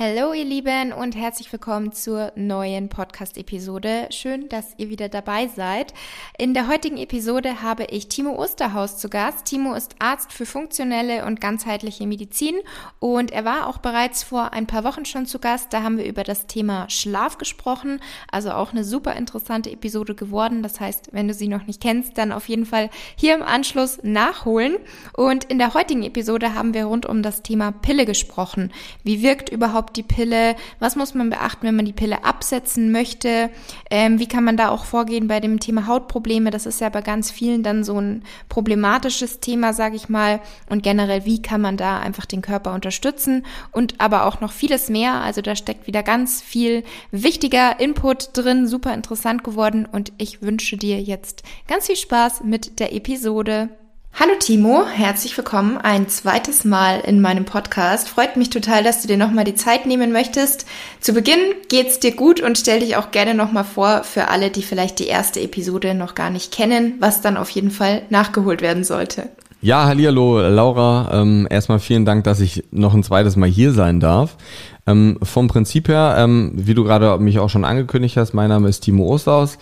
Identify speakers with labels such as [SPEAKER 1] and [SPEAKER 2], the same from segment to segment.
[SPEAKER 1] Hallo ihr Lieben und herzlich willkommen zur neuen Podcast-Episode. Schön, dass ihr wieder dabei seid. In der heutigen Episode habe ich Timo Osterhaus zu Gast. Timo ist Arzt für funktionelle und ganzheitliche Medizin und er war auch bereits vor ein paar Wochen schon zu Gast. Da haben wir über das Thema Schlaf gesprochen, also auch eine super interessante Episode geworden. Das heißt, wenn du sie noch nicht kennst, dann auf jeden Fall hier im Anschluss nachholen. Und in der heutigen Episode haben wir rund um das Thema Pille gesprochen. Wie wirkt überhaupt überhaupt die Pille? Was muss man beachten, wenn man die Pille absetzen möchte? Ähm, wie kann man da auch vorgehen bei dem Thema Hautprobleme? Das ist ja bei ganz vielen dann so ein problematisches Thema, sage ich mal. Und generell, wie kann man da einfach den Körper unterstützen? Und aber auch noch vieles mehr. Also da steckt wieder ganz viel wichtiger Input drin, super interessant geworden. Und ich wünsche dir jetzt ganz viel Spaß mit der Episode. Hallo Timo, herzlich willkommen ein zweites Mal in meinem Podcast. Freut mich total, dass du dir nochmal die Zeit nehmen möchtest. Zu Beginn geht's dir gut und stell dich auch gerne nochmal vor für alle, die vielleicht die erste Episode noch gar nicht kennen, was dann auf jeden Fall nachgeholt werden sollte.
[SPEAKER 2] Ja, hallo Laura. Ähm, erstmal vielen Dank, dass ich noch ein zweites Mal hier sein darf. Ähm, vom Prinzip her, ähm, wie du gerade mich auch schon angekündigt hast, mein Name ist Timo Osterhaus.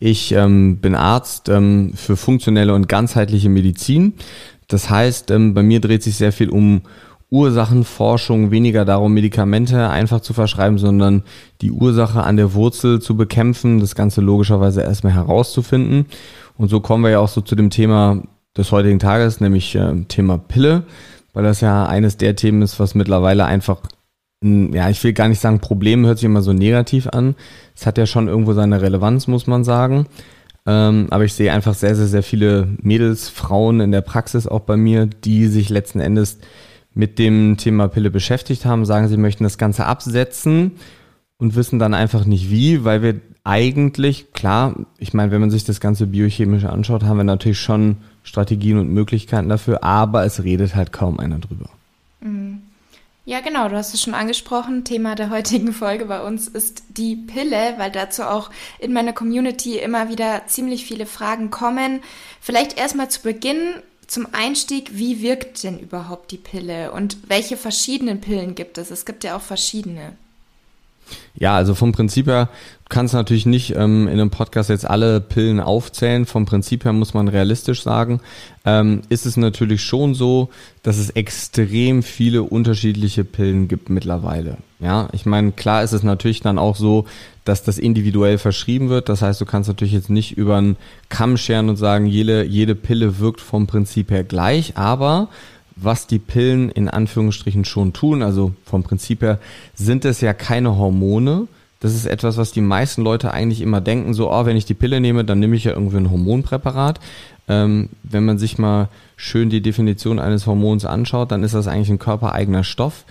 [SPEAKER 2] Ich ähm, bin Arzt ähm, für funktionelle und ganzheitliche Medizin. Das heißt, ähm, bei mir dreht sich sehr viel um Ursachenforschung, weniger darum, Medikamente einfach zu verschreiben, sondern die Ursache an der Wurzel zu bekämpfen, das Ganze logischerweise erstmal herauszufinden. Und so kommen wir ja auch so zu dem Thema des heutigen Tages, nämlich äh, Thema Pille, weil das ja eines der Themen ist, was mittlerweile einfach ja, ich will gar nicht sagen, Problem hört sich immer so negativ an. Es hat ja schon irgendwo seine Relevanz, muss man sagen. Ähm, aber ich sehe einfach sehr, sehr, sehr viele Mädels, Frauen in der Praxis auch bei mir, die sich letzten Endes mit dem Thema Pille beschäftigt haben, sagen, sie möchten das Ganze absetzen und wissen dann einfach nicht wie, weil wir eigentlich, klar, ich meine, wenn man sich das Ganze biochemisch anschaut, haben wir natürlich schon Strategien und Möglichkeiten dafür, aber es redet halt kaum einer drüber.
[SPEAKER 1] Mhm. Ja, genau, du hast es schon angesprochen. Thema der heutigen Folge bei uns ist die Pille, weil dazu auch in meiner Community immer wieder ziemlich viele Fragen kommen. Vielleicht erstmal zu Beginn zum Einstieg, wie wirkt denn überhaupt die Pille und welche verschiedenen Pillen gibt es? Es gibt ja auch verschiedene.
[SPEAKER 2] Ja, also vom Prinzip her kannst natürlich nicht ähm, in einem Podcast jetzt alle Pillen aufzählen. Vom Prinzip her muss man realistisch sagen, ähm, ist es natürlich schon so, dass es extrem viele unterschiedliche Pillen gibt mittlerweile. Ja, ich meine, klar ist es natürlich dann auch so, dass das individuell verschrieben wird. Das heißt, du kannst natürlich jetzt nicht über einen Kamm scheren und sagen, jede, jede Pille wirkt vom Prinzip her gleich, aber was die Pillen in Anführungsstrichen schon tun. Also vom Prinzip her sind es ja keine Hormone. Das ist etwas, was die meisten Leute eigentlich immer denken, so, oh, wenn ich die Pille nehme, dann nehme ich ja irgendwie ein Hormonpräparat. Ähm, wenn man sich mal schön die Definition eines Hormons anschaut, dann ist das eigentlich ein körpereigener Stoff.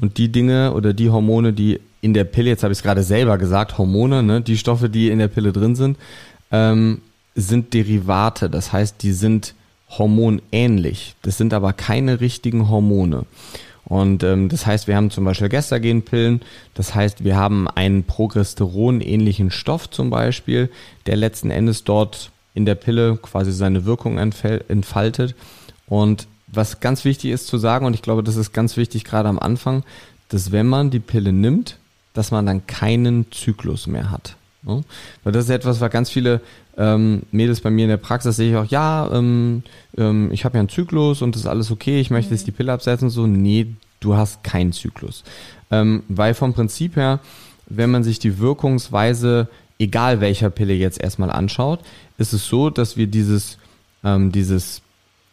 [SPEAKER 2] Und die Dinge oder die Hormone, die in der Pille, jetzt habe ich es gerade selber gesagt, Hormone, ne, die Stoffe, die in der Pille drin sind, ähm, sind Derivate. Das heißt, die sind hormonähnlich. Das sind aber keine richtigen Hormone. Und ähm, das heißt, wir haben zum Beispiel Gestagenpillen, das heißt, wir haben einen Progesteron-ähnlichen Stoff zum Beispiel, der letzten Endes dort in der Pille quasi seine Wirkung entfaltet. Und was ganz wichtig ist zu sagen, und ich glaube, das ist ganz wichtig gerade am Anfang, dass wenn man die Pille nimmt, dass man dann keinen Zyklus mehr hat. Ne? Weil das ist etwas, was ganz viele ähm, Mädels bei mir in der Praxis sehe ich auch, ja, ähm, ähm, ich habe ja einen Zyklus und das ist alles okay, ich möchte mhm. jetzt die Pille absetzen. So, nee, du hast keinen Zyklus. Ähm, weil vom Prinzip her, wenn man sich die Wirkungsweise, egal welcher Pille jetzt erstmal anschaut, ist es so, dass wir dieses, ähm, dieses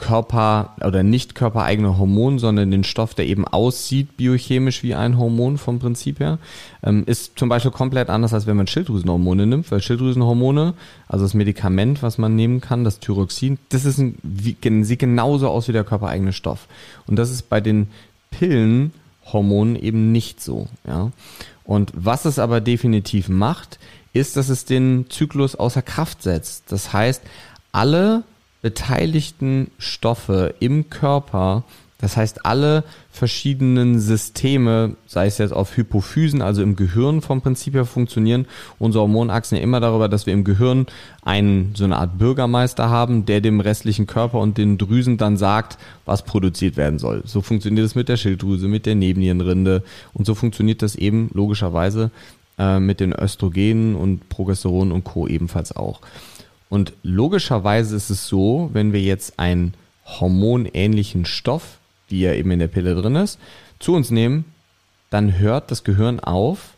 [SPEAKER 2] Körper oder nicht körpereigene Hormon, sondern den Stoff, der eben aussieht biochemisch wie ein Hormon vom Prinzip her, ähm, ist zum Beispiel komplett anders, als wenn man Schilddrüsenhormone nimmt, weil Schilddrüsenhormone, also das Medikament, was man nehmen kann, das Thyroxin, das ist ein, sieht genauso aus wie der körpereigene Stoff. Und das ist bei den Pillenhormonen eben nicht so. Ja? Und was es aber definitiv macht, ist, dass es den Zyklus außer Kraft setzt. Das heißt, alle beteiligten Stoffe im Körper, das heißt alle verschiedenen Systeme, sei es jetzt auf Hypophysen, also im Gehirn vom Prinzip her funktionieren unsere Hormonachsen ja immer darüber, dass wir im Gehirn einen, so eine Art Bürgermeister haben, der dem restlichen Körper und den Drüsen dann sagt, was produziert werden soll. So funktioniert es mit der Schilddrüse, mit der Nebennierenrinde und so funktioniert das eben logischerweise äh, mit den Östrogenen und Progesteron und Co. ebenfalls auch. Und logischerweise ist es so, wenn wir jetzt einen hormonähnlichen Stoff, wie er eben in der Pille drin ist, zu uns nehmen, dann hört das Gehirn auf,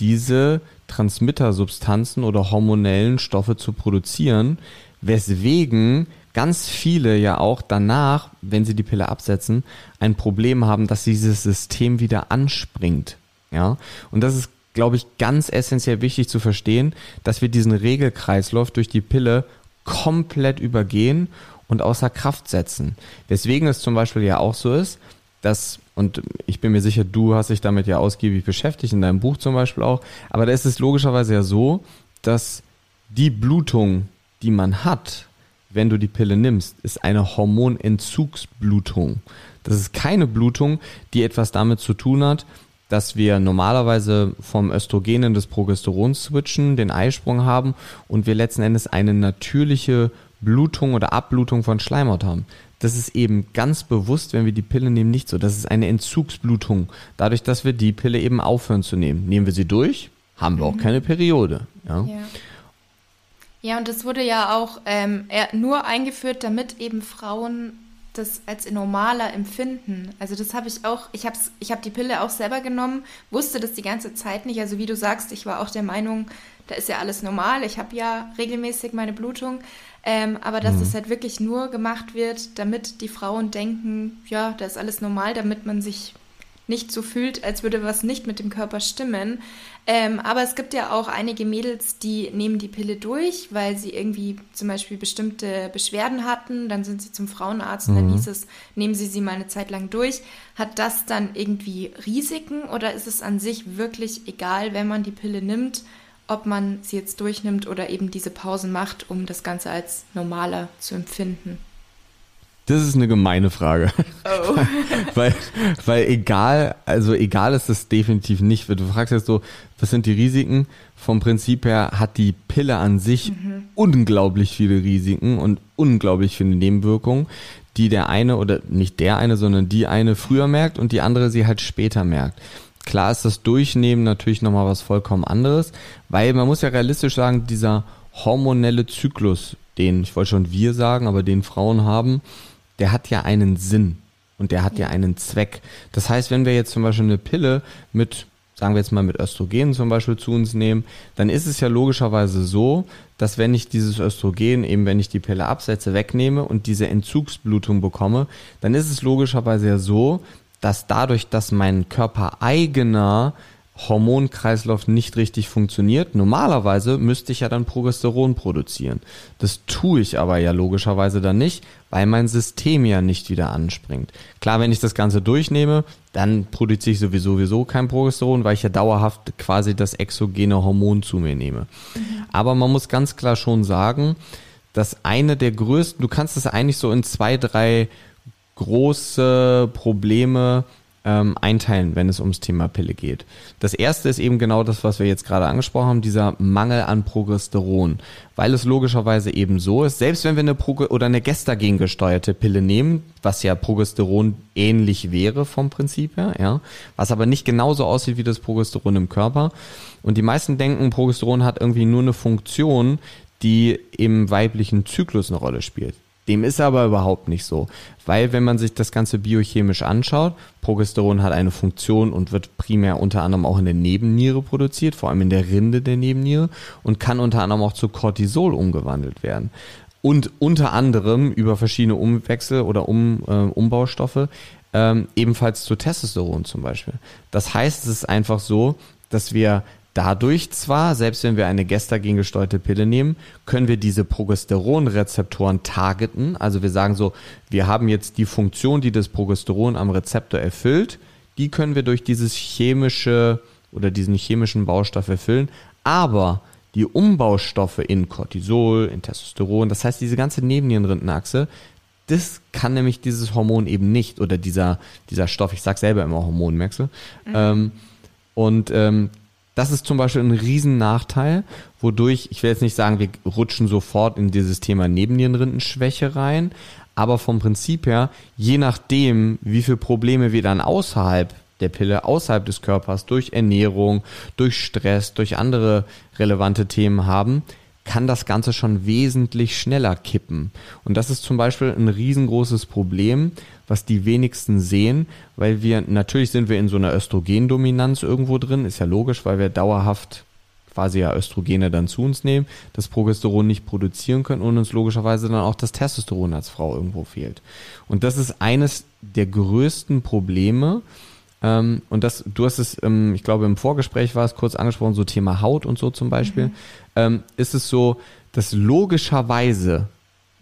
[SPEAKER 2] diese Transmittersubstanzen oder hormonellen Stoffe zu produzieren, weswegen ganz viele ja auch danach, wenn sie die Pille absetzen, ein Problem haben, dass dieses System wieder anspringt. Ja, und das ist glaube ich, ganz essentiell wichtig zu verstehen, dass wir diesen Regelkreislauf durch die Pille komplett übergehen und außer Kraft setzen. Weswegen es zum Beispiel ja auch so ist, dass, und ich bin mir sicher, du hast dich damit ja ausgiebig beschäftigt, in deinem Buch zum Beispiel auch, aber da ist es logischerweise ja so, dass die Blutung, die man hat, wenn du die Pille nimmst, ist eine Hormonentzugsblutung. Das ist keine Blutung, die etwas damit zu tun hat, dass wir normalerweise vom Östrogen in das Progesteron switchen, den Eisprung haben und wir letzten Endes eine natürliche Blutung oder Abblutung von Schleimhaut haben. Das ist eben ganz bewusst, wenn wir die Pille nehmen, nicht so. Das ist eine Entzugsblutung. Dadurch, dass wir die Pille eben aufhören zu nehmen. Nehmen wir sie durch, haben wir mhm. auch keine Periode. Ja.
[SPEAKER 1] ja. Ja, und das wurde ja auch ähm, nur eingeführt, damit eben Frauen das als normaler empfinden. Also das habe ich auch, ich habe ich hab die Pille auch selber genommen, wusste das die ganze Zeit nicht. Also wie du sagst, ich war auch der Meinung, da ist ja alles normal. Ich habe ja regelmäßig meine Blutung. Ähm, aber dass mhm. das halt wirklich nur gemacht wird, damit die Frauen denken, ja, da ist alles normal, damit man sich nicht so fühlt, als würde was nicht mit dem Körper stimmen. Ähm, aber es gibt ja auch einige Mädels, die nehmen die Pille durch, weil sie irgendwie zum Beispiel bestimmte Beschwerden hatten. Dann sind sie zum Frauenarzt mhm. und dann hieß es, nehmen Sie sie mal eine Zeit lang durch. Hat das dann irgendwie Risiken oder ist es an sich wirklich egal, wenn man die Pille nimmt, ob man sie jetzt durchnimmt oder eben diese Pausen macht, um das Ganze als normaler zu empfinden?
[SPEAKER 2] Das ist eine gemeine Frage. Oh. weil, weil egal, also egal ist es definitiv nicht. Du fragst jetzt so, was sind die Risiken? Vom Prinzip her hat die Pille an sich mhm. unglaublich viele Risiken und unglaublich viele Nebenwirkungen, die der eine oder nicht der eine, sondern die eine früher merkt und die andere sie halt später merkt. Klar ist das Durchnehmen natürlich nochmal was vollkommen anderes, weil man muss ja realistisch sagen, dieser hormonelle Zyklus, den, ich wollte schon wir sagen, aber den Frauen haben, der hat ja einen Sinn und der hat ja einen Zweck. Das heißt, wenn wir jetzt zum Beispiel eine Pille mit, sagen wir jetzt mal mit Östrogen zum Beispiel zu uns nehmen, dann ist es ja logischerweise so, dass wenn ich dieses Östrogen, eben wenn ich die Pille absetze, wegnehme und diese Entzugsblutung bekomme, dann ist es logischerweise ja so, dass dadurch, dass mein Körper eigener Hormonkreislauf nicht richtig funktioniert. Normalerweise müsste ich ja dann Progesteron produzieren. Das tue ich aber ja logischerweise dann nicht, weil mein System ja nicht wieder anspringt. Klar, wenn ich das Ganze durchnehme, dann produziere ich sowieso, sowieso kein Progesteron, weil ich ja dauerhaft quasi das exogene Hormon zu mir nehme. Mhm. Aber man muss ganz klar schon sagen, dass eine der größten, du kannst es eigentlich so in zwei, drei große Probleme ähm, einteilen, wenn es ums Thema Pille geht. Das erste ist eben genau das, was wir jetzt gerade angesprochen haben, dieser Mangel an Progesteron, weil es logischerweise eben so ist, selbst wenn wir eine Pro oder eine Gestagen gesteuerte Pille nehmen, was ja Progesteron ähnlich wäre vom Prinzip her, ja, was aber nicht genauso aussieht wie das Progesteron im Körper. Und die meisten denken, Progesteron hat irgendwie nur eine Funktion, die im weiblichen Zyklus eine Rolle spielt. Dem ist aber überhaupt nicht so, weil wenn man sich das Ganze biochemisch anschaut, Progesteron hat eine Funktion und wird primär unter anderem auch in der Nebenniere produziert, vor allem in der Rinde der Nebenniere und kann unter anderem auch zu Cortisol umgewandelt werden. Und unter anderem über verschiedene Umwechsel oder um, äh, Umbaustoffe ähm, ebenfalls zu Testosteron zum Beispiel. Das heißt, es ist einfach so, dass wir Dadurch zwar, selbst wenn wir eine gestagen gesteuerte Pille nehmen, können wir diese Progesteronrezeptoren targeten. Also wir sagen so, wir haben jetzt die Funktion, die das Progesteron am Rezeptor erfüllt, die können wir durch dieses chemische oder diesen chemischen Baustoff erfüllen. Aber die Umbaustoffe in Cortisol, in Testosteron, das heißt diese ganze Nebennierenrindenachse, das kann nämlich dieses Hormon eben nicht oder dieser, dieser Stoff, ich sag selber immer Hormon, merkst du? Mhm. Ähm, und ähm, das ist zum Beispiel ein Riesennachteil, wodurch, ich will jetzt nicht sagen, wir rutschen sofort in dieses Thema Nebennierenrindenschwäche rein, aber vom Prinzip her, je nachdem, wie viele Probleme wir dann außerhalb der Pille, außerhalb des Körpers, durch Ernährung, durch Stress, durch andere relevante Themen haben, kann das Ganze schon wesentlich schneller kippen. Und das ist zum Beispiel ein riesengroßes Problem, was die wenigsten sehen, weil wir, natürlich sind wir in so einer Östrogendominanz irgendwo drin, ist ja logisch, weil wir dauerhaft quasi ja Östrogene dann zu uns nehmen, das Progesteron nicht produzieren können und uns logischerweise dann auch das Testosteron als Frau irgendwo fehlt. Und das ist eines der größten Probleme, ähm, und das, du hast es, ähm, ich glaube, im Vorgespräch war es kurz angesprochen, so Thema Haut und so zum Beispiel. Mhm. Ähm, ist es so, dass logischerweise,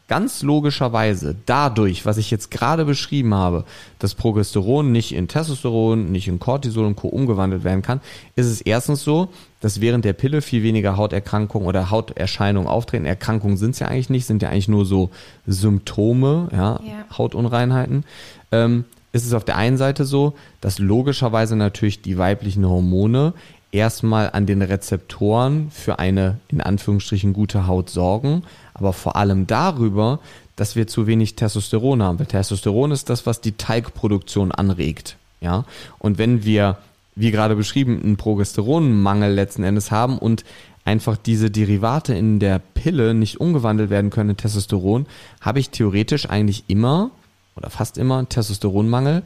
[SPEAKER 2] ganz logischerweise, dadurch, was ich jetzt gerade beschrieben habe, dass Progesteron nicht in Testosteron, nicht in Cortisol und Co. umgewandelt werden kann, ist es erstens so, dass während der Pille viel weniger Hauterkrankungen oder Hauterscheinungen auftreten. Erkrankungen sind es ja eigentlich nicht, sind ja eigentlich nur so Symptome, ja, ja. Hautunreinheiten. Ähm, ist es auf der einen Seite so, dass logischerweise natürlich die weiblichen Hormone erstmal an den Rezeptoren für eine in Anführungsstrichen gute Haut sorgen, aber vor allem darüber, dass wir zu wenig Testosteron haben. Weil Testosteron ist das, was die Teigproduktion anregt. Ja? Und wenn wir, wie gerade beschrieben, einen Progesteronmangel letzten Endes haben und einfach diese Derivate in der Pille nicht umgewandelt werden können in Testosteron, habe ich theoretisch eigentlich immer oder fast immer Testosteronmangel,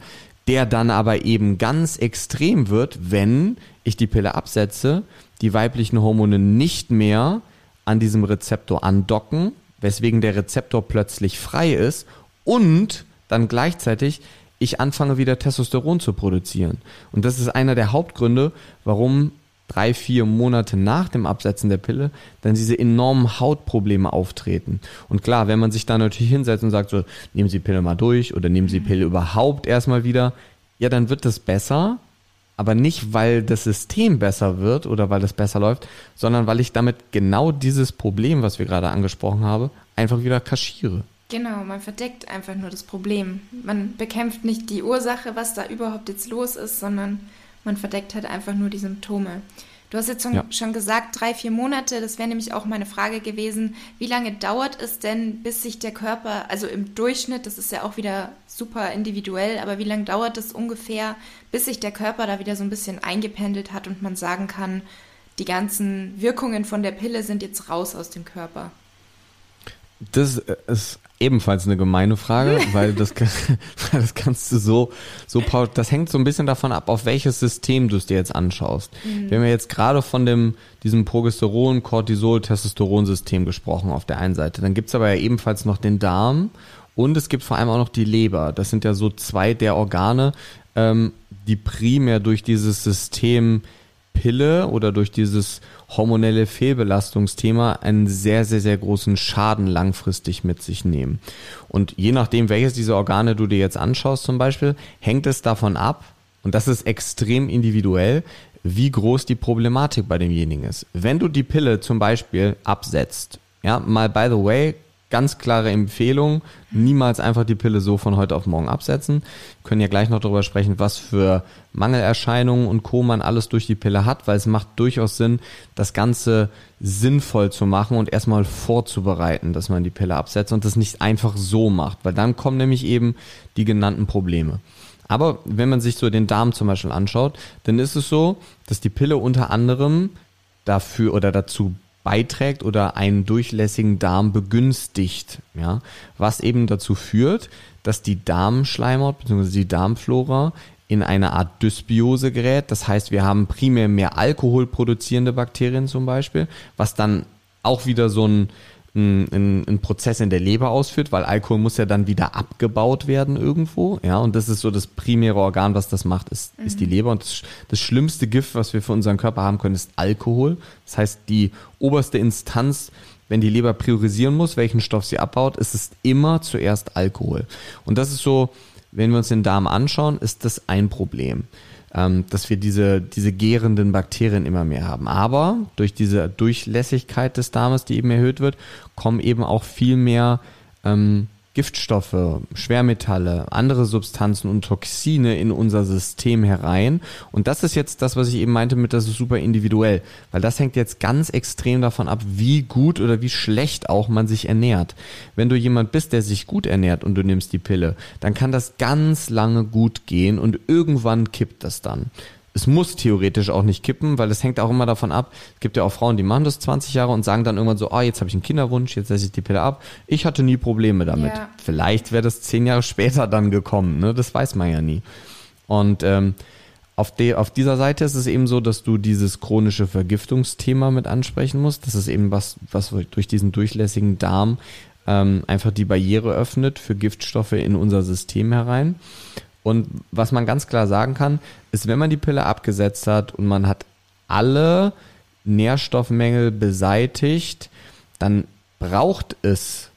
[SPEAKER 2] der dann aber eben ganz extrem wird, wenn ich die Pille absetze, die weiblichen Hormone nicht mehr an diesem Rezeptor andocken, weswegen der Rezeptor plötzlich frei ist und dann gleichzeitig ich anfange wieder Testosteron zu produzieren. Und das ist einer der Hauptgründe, warum drei, vier Monate nach dem Absetzen der Pille dann diese enormen Hautprobleme auftreten. Und klar, wenn man sich da natürlich hinsetzt und sagt so, nehmen Sie die Pille mal durch oder nehmen Sie die Pille überhaupt erstmal wieder, ja, dann wird es besser, aber nicht, weil das System besser wird oder weil es besser läuft, sondern weil ich damit genau dieses Problem, was wir gerade angesprochen haben, einfach wieder kaschiere.
[SPEAKER 1] Genau, man verdeckt einfach nur das Problem. Man bekämpft nicht die Ursache, was da überhaupt jetzt los ist, sondern man verdeckt halt einfach nur die Symptome. Du hast jetzt schon, ja. schon gesagt, drei, vier Monate. Das wäre nämlich auch meine Frage gewesen. Wie lange dauert es denn, bis sich der Körper, also im Durchschnitt, das ist ja auch wieder super individuell, aber wie lange dauert es ungefähr, bis sich der Körper da wieder so ein bisschen eingependelt hat und man sagen kann, die ganzen Wirkungen von der Pille sind jetzt raus aus dem Körper?
[SPEAKER 2] Das ist ebenfalls eine gemeine Frage, weil das, das kannst du so, so, das hängt so ein bisschen davon ab, auf welches System du es dir jetzt anschaust. Mhm. Wir haben ja jetzt gerade von dem, diesem Progesteron, Cortisol, Testosteron-System gesprochen auf der einen Seite. Dann gibt's aber ja ebenfalls noch den Darm und es gibt vor allem auch noch die Leber. Das sind ja so zwei der Organe, ähm, die primär durch dieses System Pille oder durch dieses hormonelle Fehlbelastungsthema einen sehr, sehr, sehr großen Schaden langfristig mit sich nehmen. Und je nachdem, welches dieser Organe du dir jetzt anschaust zum Beispiel, hängt es davon ab, und das ist extrem individuell, wie groß die Problematik bei demjenigen ist. Wenn du die Pille zum Beispiel absetzt, ja, mal by the way, ganz klare Empfehlung, niemals einfach die Pille so von heute auf morgen absetzen. Wir können ja gleich noch darüber sprechen, was für Mangelerscheinungen und Co. man alles durch die Pille hat, weil es macht durchaus Sinn, das Ganze sinnvoll zu machen und erstmal vorzubereiten, dass man die Pille absetzt und das nicht einfach so macht, weil dann kommen nämlich eben die genannten Probleme. Aber wenn man sich so den Darm zum Beispiel anschaut, dann ist es so, dass die Pille unter anderem dafür oder dazu beiträgt oder einen durchlässigen Darm begünstigt, ja, was eben dazu führt, dass die Darmschleimhaut bzw. die Darmflora in eine Art Dysbiose gerät. Das heißt, wir haben primär mehr Alkohol produzierende Bakterien zum Beispiel, was dann auch wieder so ein, ein, ein, Prozess in der Leber ausführt, weil Alkohol muss ja dann wieder abgebaut werden irgendwo. Ja, und das ist so das primäre Organ, was das macht, ist, mhm. ist die Leber. Und das, das schlimmste Gift, was wir für unseren Körper haben können, ist Alkohol. Das heißt, die oberste Instanz, wenn die Leber priorisieren muss, welchen Stoff sie abbaut, ist es immer zuerst Alkohol. Und das ist so, wenn wir uns den Darm anschauen, ist das ein Problem, ähm, dass wir diese, diese gärenden Bakterien immer mehr haben. Aber durch diese Durchlässigkeit des Darmes, die eben erhöht wird, kommen eben auch viel mehr ähm, Giftstoffe, Schwermetalle, andere Substanzen und Toxine in unser System herein. Und das ist jetzt das, was ich eben meinte mit, das ist super individuell, weil das hängt jetzt ganz extrem davon ab, wie gut oder wie schlecht auch man sich ernährt. Wenn du jemand bist, der sich gut ernährt und du nimmst die Pille, dann kann das ganz lange gut gehen und irgendwann kippt das dann es muss theoretisch auch nicht kippen, weil es hängt auch immer davon ab. Es gibt ja auch Frauen, die machen das 20 Jahre und sagen dann irgendwann so, ah, oh, jetzt habe ich einen Kinderwunsch, jetzt setze ich die Pille ab. Ich hatte nie Probleme damit. Ja. Vielleicht wäre das zehn Jahre später dann gekommen, ne? Das weiß man ja nie. Und ähm, auf, de, auf dieser Seite ist es eben so, dass du dieses chronische Vergiftungsthema mit ansprechen musst. Das ist eben was, was durch diesen durchlässigen Darm ähm, einfach die Barriere öffnet für Giftstoffe in unser System herein. Und was man ganz klar sagen kann, ist, wenn man die Pille abgesetzt hat und man hat alle Nährstoffmängel beseitigt, dann braucht es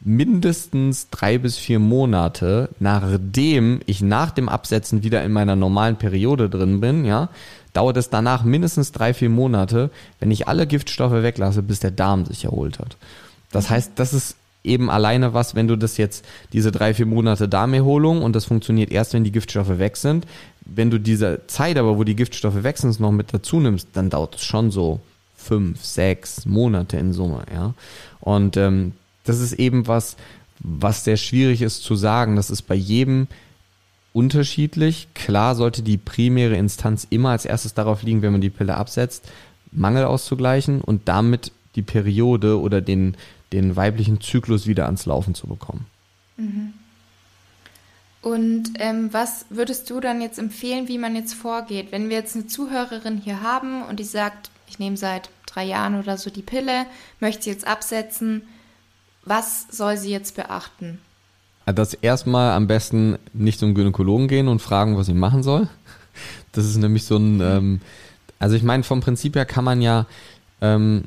[SPEAKER 2] mindestens drei bis vier Monate, nachdem ich nach dem Absetzen wieder in meiner normalen Periode drin bin, ja, dauert es danach mindestens drei, vier Monate, wenn ich alle Giftstoffe weglasse, bis der Darm sich erholt hat. Das heißt, das ist eben alleine was, wenn du das jetzt, diese drei, vier Monate Darmerholung und das funktioniert erst, wenn die Giftstoffe weg sind. Wenn du diese Zeit aber, wo die Giftstoffe weg sind, noch mit dazu nimmst, dann dauert es schon so fünf, sechs Monate in Summe, ja. Und ähm, das ist eben was, was sehr schwierig ist zu sagen. Das ist bei jedem unterschiedlich. Klar sollte die primäre Instanz immer als erstes darauf liegen, wenn man die Pille absetzt, Mangel auszugleichen und damit die Periode oder den, den weiblichen Zyklus wieder ans Laufen zu bekommen. Mhm.
[SPEAKER 1] Und ähm, was würdest du dann jetzt empfehlen, wie man jetzt vorgeht? Wenn wir jetzt eine Zuhörerin hier haben und die sagt, ich nehme seit drei Jahren oder so die Pille, möchte sie jetzt absetzen, was soll sie jetzt beachten?
[SPEAKER 2] Das erstmal am besten nicht zum Gynäkologen gehen und fragen, was sie machen soll. Das ist nämlich so ein, ähm, also ich meine, vom Prinzip her kann man ja ähm,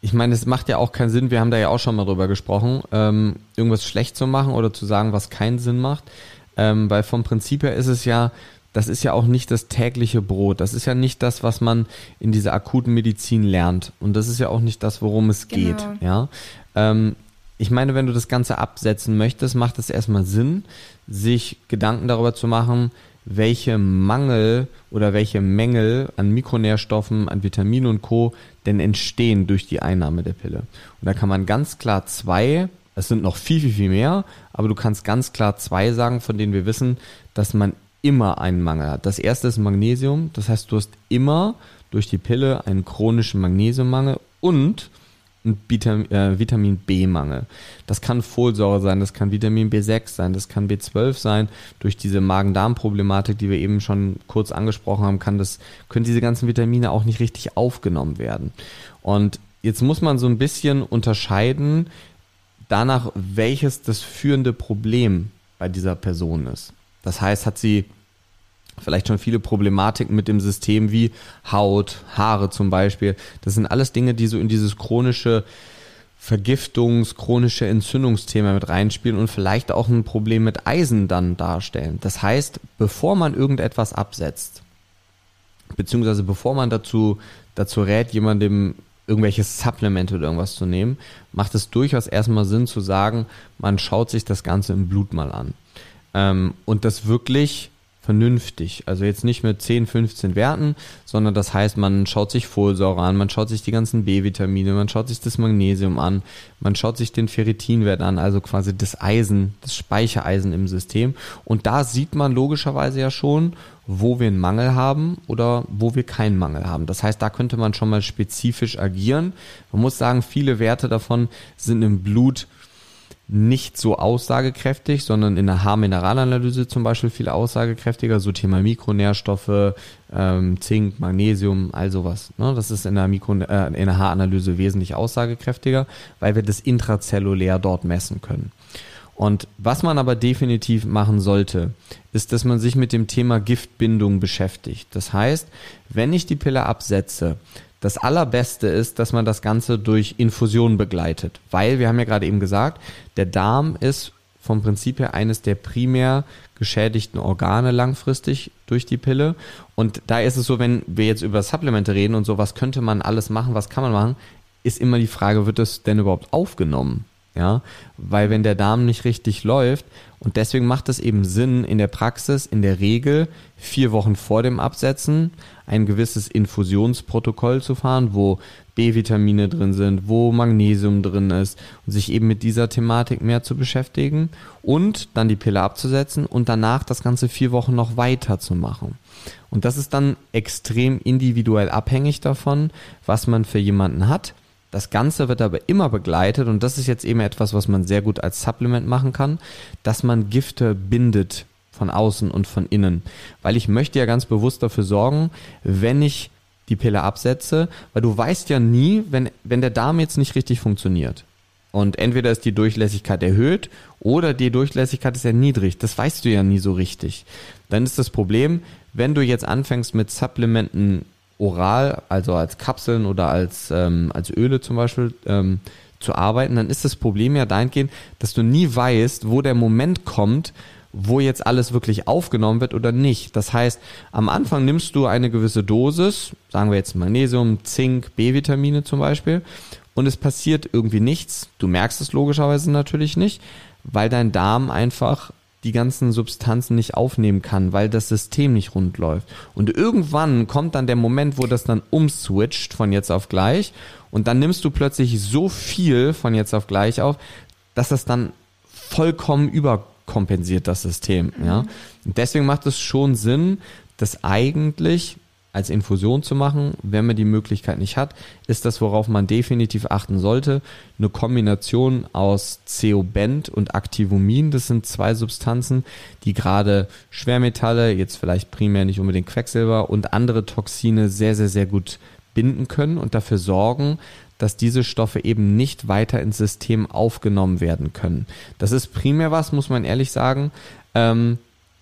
[SPEAKER 2] ich meine, es macht ja auch keinen Sinn, wir haben da ja auch schon mal drüber gesprochen, ähm, irgendwas schlecht zu machen oder zu sagen, was keinen Sinn macht. Ähm, weil vom Prinzip her ist es ja, das ist ja auch nicht das tägliche Brot. Das ist ja nicht das, was man in dieser akuten Medizin lernt. Und das ist ja auch nicht das, worum es genau. geht. Ja. Ähm, ich meine, wenn du das Ganze absetzen möchtest, macht es erstmal Sinn, sich Gedanken darüber zu machen, welche Mangel oder welche Mängel an Mikronährstoffen, an Vitaminen und Co. denn entstehen durch die Einnahme der Pille. Und da kann man ganz klar zwei, es sind noch viel, viel, viel mehr, aber du kannst ganz klar zwei sagen, von denen wir wissen, dass man immer einen Mangel hat. Das erste ist Magnesium, das heißt, du hast immer durch die Pille einen chronischen Magnesiummangel und ein Vitamin, äh, Vitamin B-Mangel. Das kann Folsäure sein, das kann Vitamin B6 sein, das kann B12 sein. Durch diese Magen-Darm-Problematik, die wir eben schon kurz angesprochen haben, kann das, können diese ganzen Vitamine auch nicht richtig aufgenommen werden. Und jetzt muss man so ein bisschen unterscheiden danach, welches das führende Problem bei dieser Person ist. Das heißt, hat sie vielleicht schon viele Problematiken mit dem System wie Haut, Haare zum Beispiel. Das sind alles Dinge, die so in dieses chronische Vergiftungs-, chronische Entzündungsthema mit reinspielen und vielleicht auch ein Problem mit Eisen dann darstellen. Das heißt, bevor man irgendetwas absetzt, beziehungsweise bevor man dazu, dazu rät, jemandem irgendwelche Supplemente oder irgendwas zu nehmen, macht es durchaus erstmal Sinn zu sagen, man schaut sich das Ganze im Blut mal an. Ähm, und das wirklich vernünftig. Also jetzt nicht mit 10, 15 Werten, sondern das heißt, man schaut sich Folsäure an, man schaut sich die ganzen B-Vitamine, man schaut sich das Magnesium an, man schaut sich den Ferritinwert an, also quasi das Eisen, das Speichereisen im System. Und da sieht man logischerweise ja schon, wo wir einen Mangel haben oder wo wir keinen Mangel haben. Das heißt, da könnte man schon mal spezifisch agieren. Man muss sagen, viele Werte davon sind im Blut nicht so aussagekräftig, sondern in der Haarmineralanalyse zum Beispiel viel aussagekräftiger, so Thema Mikronährstoffe, ähm, Zink, Magnesium, all sowas. Ne? Das ist in der, Mikro, äh, in der Haaranalyse wesentlich aussagekräftiger, weil wir das intrazellulär dort messen können. Und was man aber definitiv machen sollte, ist, dass man sich mit dem Thema Giftbindung beschäftigt. Das heißt, wenn ich die Pille absetze, das Allerbeste ist, dass man das Ganze durch Infusion begleitet, weil wir haben ja gerade eben gesagt, der Darm ist vom Prinzip her eines der primär geschädigten Organe langfristig durch die Pille. Und da ist es so, wenn wir jetzt über Supplemente reden und so, was könnte man alles machen, was kann man machen, ist immer die Frage, wird das denn überhaupt aufgenommen? Ja, weil wenn der Darm nicht richtig läuft und deswegen macht es eben Sinn, in der Praxis in der Regel vier Wochen vor dem Absetzen ein gewisses Infusionsprotokoll zu fahren, wo B-Vitamine drin sind, wo Magnesium drin ist und sich eben mit dieser Thematik mehr zu beschäftigen und dann die Pille abzusetzen und danach das Ganze vier Wochen noch weiter zu machen. Und das ist dann extrem individuell abhängig davon, was man für jemanden hat das Ganze wird aber immer begleitet und das ist jetzt eben etwas, was man sehr gut als Supplement machen kann, dass man Gifte bindet von außen und von innen. Weil ich möchte ja ganz bewusst dafür sorgen, wenn ich die Pille absetze, weil du weißt ja nie, wenn, wenn der Darm jetzt nicht richtig funktioniert. Und entweder ist die Durchlässigkeit erhöht oder die Durchlässigkeit ist ja niedrig. Das weißt du ja nie so richtig. Dann ist das Problem, wenn du jetzt anfängst mit Supplementen oral, also als Kapseln oder als, ähm, als Öle zum Beispiel, ähm, zu arbeiten, dann ist das Problem ja dahingehend, dass du nie weißt, wo der Moment kommt, wo jetzt alles wirklich aufgenommen wird oder nicht. Das heißt, am Anfang nimmst du eine gewisse Dosis, sagen wir jetzt Magnesium, Zink, B-Vitamine zum Beispiel, und es passiert irgendwie nichts. Du merkst es logischerweise natürlich nicht, weil dein Darm einfach die ganzen Substanzen nicht aufnehmen kann, weil das System nicht rund läuft. Und irgendwann kommt dann der Moment, wo das dann umswitcht von jetzt auf gleich und dann nimmst du plötzlich so viel von jetzt auf gleich auf, dass das dann vollkommen überkompensiert das System, ja. Mhm. Und deswegen macht es schon Sinn, dass eigentlich als Infusion zu machen, wenn man die Möglichkeit nicht hat, ist das, worauf man definitiv achten sollte. Eine Kombination aus Ceobent und Activumin, das sind zwei Substanzen, die gerade Schwermetalle, jetzt vielleicht primär nicht unbedingt Quecksilber und andere Toxine sehr, sehr, sehr gut binden können und dafür sorgen, dass diese Stoffe eben nicht weiter ins System aufgenommen werden können. Das ist primär was, muss man ehrlich sagen, ähm,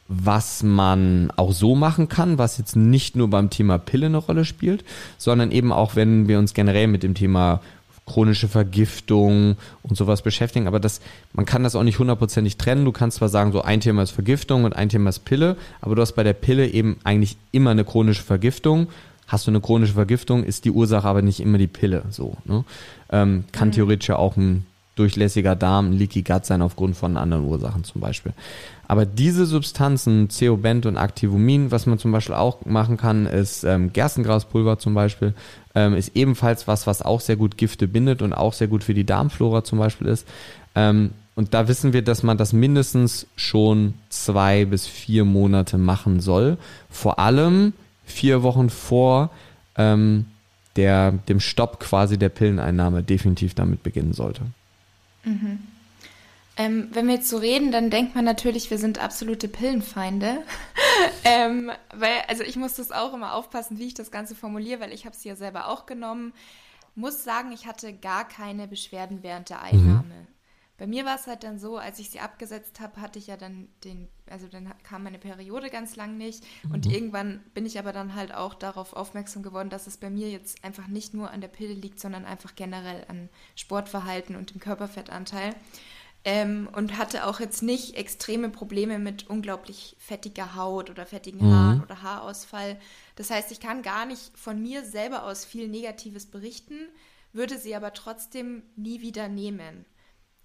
[SPEAKER 2] was man auch so machen kann, was jetzt nicht nur beim Thema Pille eine Rolle spielt, sondern eben auch, wenn wir uns generell mit dem Thema chronische Vergiftung und sowas beschäftigen, aber das, man kann das auch nicht hundertprozentig trennen. Du kannst zwar sagen, so ein Thema ist Vergiftung und ein Thema ist Pille, aber du hast bei der Pille eben eigentlich immer eine chronische Vergiftung. Hast du eine chronische Vergiftung, ist die Ursache aber nicht immer die Pille. So, ne? ähm, kann mhm. theoretisch ja auch ein durchlässiger Darm, Leaky Gut sein aufgrund von anderen Ursachen zum Beispiel. Aber diese Substanzen, Ceobent und Activumin, was man zum Beispiel auch machen kann, ist ähm, Gerstengraspulver zum Beispiel, ähm, ist ebenfalls was, was auch sehr gut Gifte bindet und auch sehr gut für die Darmflora zum Beispiel ist. Ähm, und da wissen wir, dass man das mindestens schon zwei bis vier Monate machen soll. Vor allem vier Wochen vor ähm, der, dem Stopp quasi der Pilleneinnahme definitiv damit beginnen sollte.
[SPEAKER 1] Mhm. Ähm, wenn wir jetzt so reden, dann denkt man natürlich, wir sind absolute Pillenfeinde. ähm, weil, also ich muss das auch immer aufpassen, wie ich das Ganze formuliere, weil ich habe sie ja selber auch genommen. Muss sagen, ich hatte gar keine Beschwerden während der Einnahme. Mhm. Bei mir war es halt dann so, als ich sie abgesetzt habe, hatte ich ja dann den, also dann kam meine Periode ganz lang nicht. Und mhm. irgendwann bin ich aber dann halt auch darauf aufmerksam geworden, dass es bei mir jetzt einfach nicht nur an der Pille liegt, sondern einfach generell an Sportverhalten und dem Körperfettanteil. Ähm, und hatte auch jetzt nicht extreme Probleme mit unglaublich fettiger Haut oder fettigen mhm. Haaren oder Haarausfall. Das heißt, ich kann gar nicht von mir selber aus viel Negatives berichten, würde sie aber trotzdem nie wieder nehmen.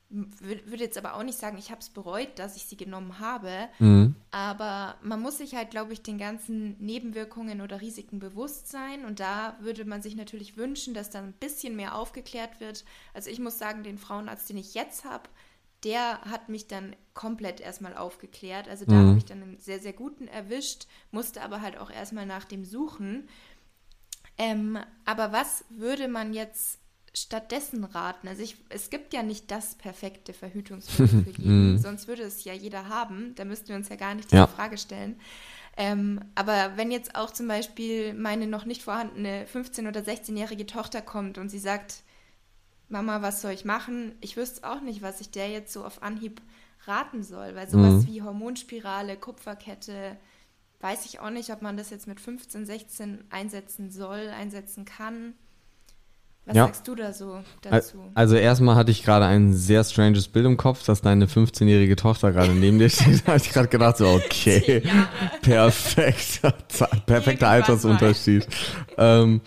[SPEAKER 1] Würde jetzt aber auch nicht sagen, ich habe es bereut, dass ich sie genommen habe.
[SPEAKER 2] Mhm.
[SPEAKER 1] Aber man muss sich halt, glaube ich, den ganzen Nebenwirkungen oder Risiken bewusst sein. Und da würde man sich natürlich wünschen, dass dann ein bisschen mehr aufgeklärt wird. Also ich muss sagen, den Frauenarzt, den ich jetzt habe, der hat mich dann komplett erstmal aufgeklärt. Also da
[SPEAKER 2] Mhm.
[SPEAKER 1] habe ich dann einen sehr, sehr guten erwischt, musste aber halt auch erstmal nach dem suchen. Ähm, aber was würde man jetzt stattdessen raten? Also ich, es gibt ja nicht das perfekte Verhütungsmittel für jeden, sonst würde es ja jeder haben. Da müssten wir uns ja gar nicht diese
[SPEAKER 2] Ja.
[SPEAKER 1] Frage stellen. Ähm, aber wenn jetzt auch zum Beispiel meine noch nicht vorhandene 15- oder 16-jährige Tochter kommt und sie sagt, Mama, was soll ich machen? Ich wüsste auch nicht, was ich der jetzt so auf Anhieb raten soll, weil sowas
[SPEAKER 2] Mhm.
[SPEAKER 1] wie Hormonspirale, Kupferkette, weiß ich auch nicht, ob man das jetzt mit 15, 16 einsetzen soll, einsetzen kann. Was
[SPEAKER 2] Ja.
[SPEAKER 1] sagst du da so dazu?
[SPEAKER 2] Also erstmal hatte ich gerade ein sehr stranges Bild im Kopf, dass deine 15-jährige Tochter gerade neben dir steht. Da habe ich gerade gedacht, so, okay, perfekt. Perfekter
[SPEAKER 1] Irgendwann
[SPEAKER 2] Altersunterschied. Ähm,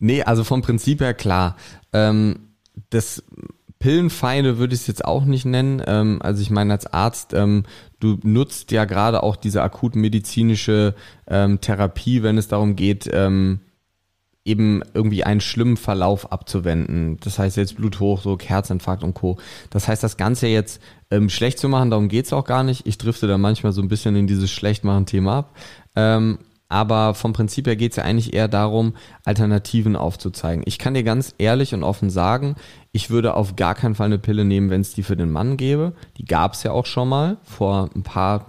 [SPEAKER 2] nee, also vom Prinzip her klar. Ähm, das Pillenfeinde würde ich es jetzt auch nicht nennen. Ähm, also ich meine als Arzt, ähm, du nutzt ja gerade auch diese akutmedizinische ähm, Therapie, wenn es darum geht, ähm, eben irgendwie einen schlimmen Verlauf abzuwenden. Das heißt jetzt Bluthochdruck, Herzinfarkt und Co. Das heißt, das Ganze jetzt ähm, schlecht zu machen, darum geht's auch gar nicht. Ich drifte da manchmal so ein bisschen in dieses Schlechtmachen-Thema ab. Ähm, aber vom Prinzip her geht's ja eigentlich eher darum, Alternativen aufzuzeigen. Ich kann dir ganz ehrlich und offen sagen, ich würde auf gar keinen Fall eine Pille nehmen, wenn es die für den Mann gäbe. Die gab's ja auch schon mal vor ein paar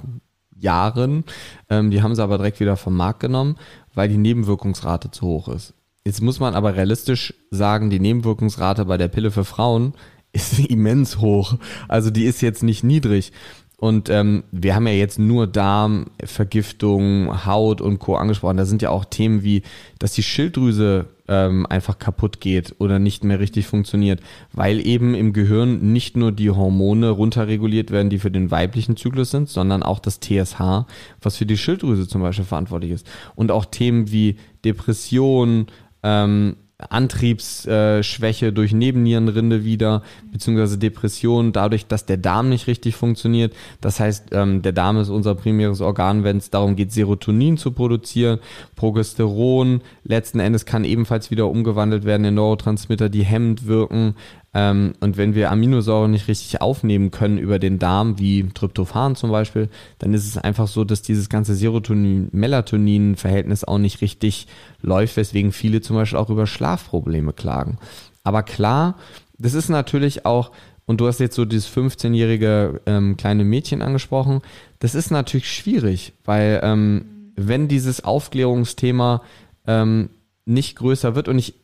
[SPEAKER 2] Jahren. Ähm, die haben sie aber direkt wieder vom Markt genommen, weil die Nebenwirkungsrate zu hoch ist. Jetzt muss man aber realistisch sagen, die Nebenwirkungsrate bei der Pille für Frauen ist immens hoch. Also die ist jetzt nicht niedrig. Und ähm, wir haben ja jetzt nur Darm, Vergiftung, Haut und Co. angesprochen. Da sind ja auch Themen wie, dass die Schilddrüse ähm, einfach kaputt geht oder nicht mehr richtig funktioniert, weil eben im Gehirn nicht nur die Hormone runterreguliert werden, die für den weiblichen Zyklus sind, sondern auch das TSH, was für die Schilddrüse zum Beispiel verantwortlich ist. Und auch Themen wie Depression, ähm, Antriebsschwäche durch Nebennierenrinde wieder, beziehungsweise Depression dadurch, dass der Darm nicht richtig funktioniert. Das heißt, ähm, der Darm ist unser primäres Organ, wenn es darum geht, Serotonin zu produzieren. Progesteron letzten Endes kann ebenfalls wieder umgewandelt werden in Neurotransmitter, die hemmend wirken. Ähm, und wenn wir Aminosäuren nicht richtig aufnehmen können über den Darm, wie Tryptophan zum Beispiel, dann ist es einfach so, dass dieses ganze Serotonin-Melatonin-Verhältnis auch nicht richtig läuft, weswegen viele zum Beispiel auch über Schlafprobleme klagen. Aber klar, das ist natürlich auch, und du hast jetzt so dieses 15-jährige ähm, kleine Mädchen angesprochen, das ist natürlich schwierig, weil ähm, wenn dieses Aufklärungsthema ähm, nicht größer wird und ich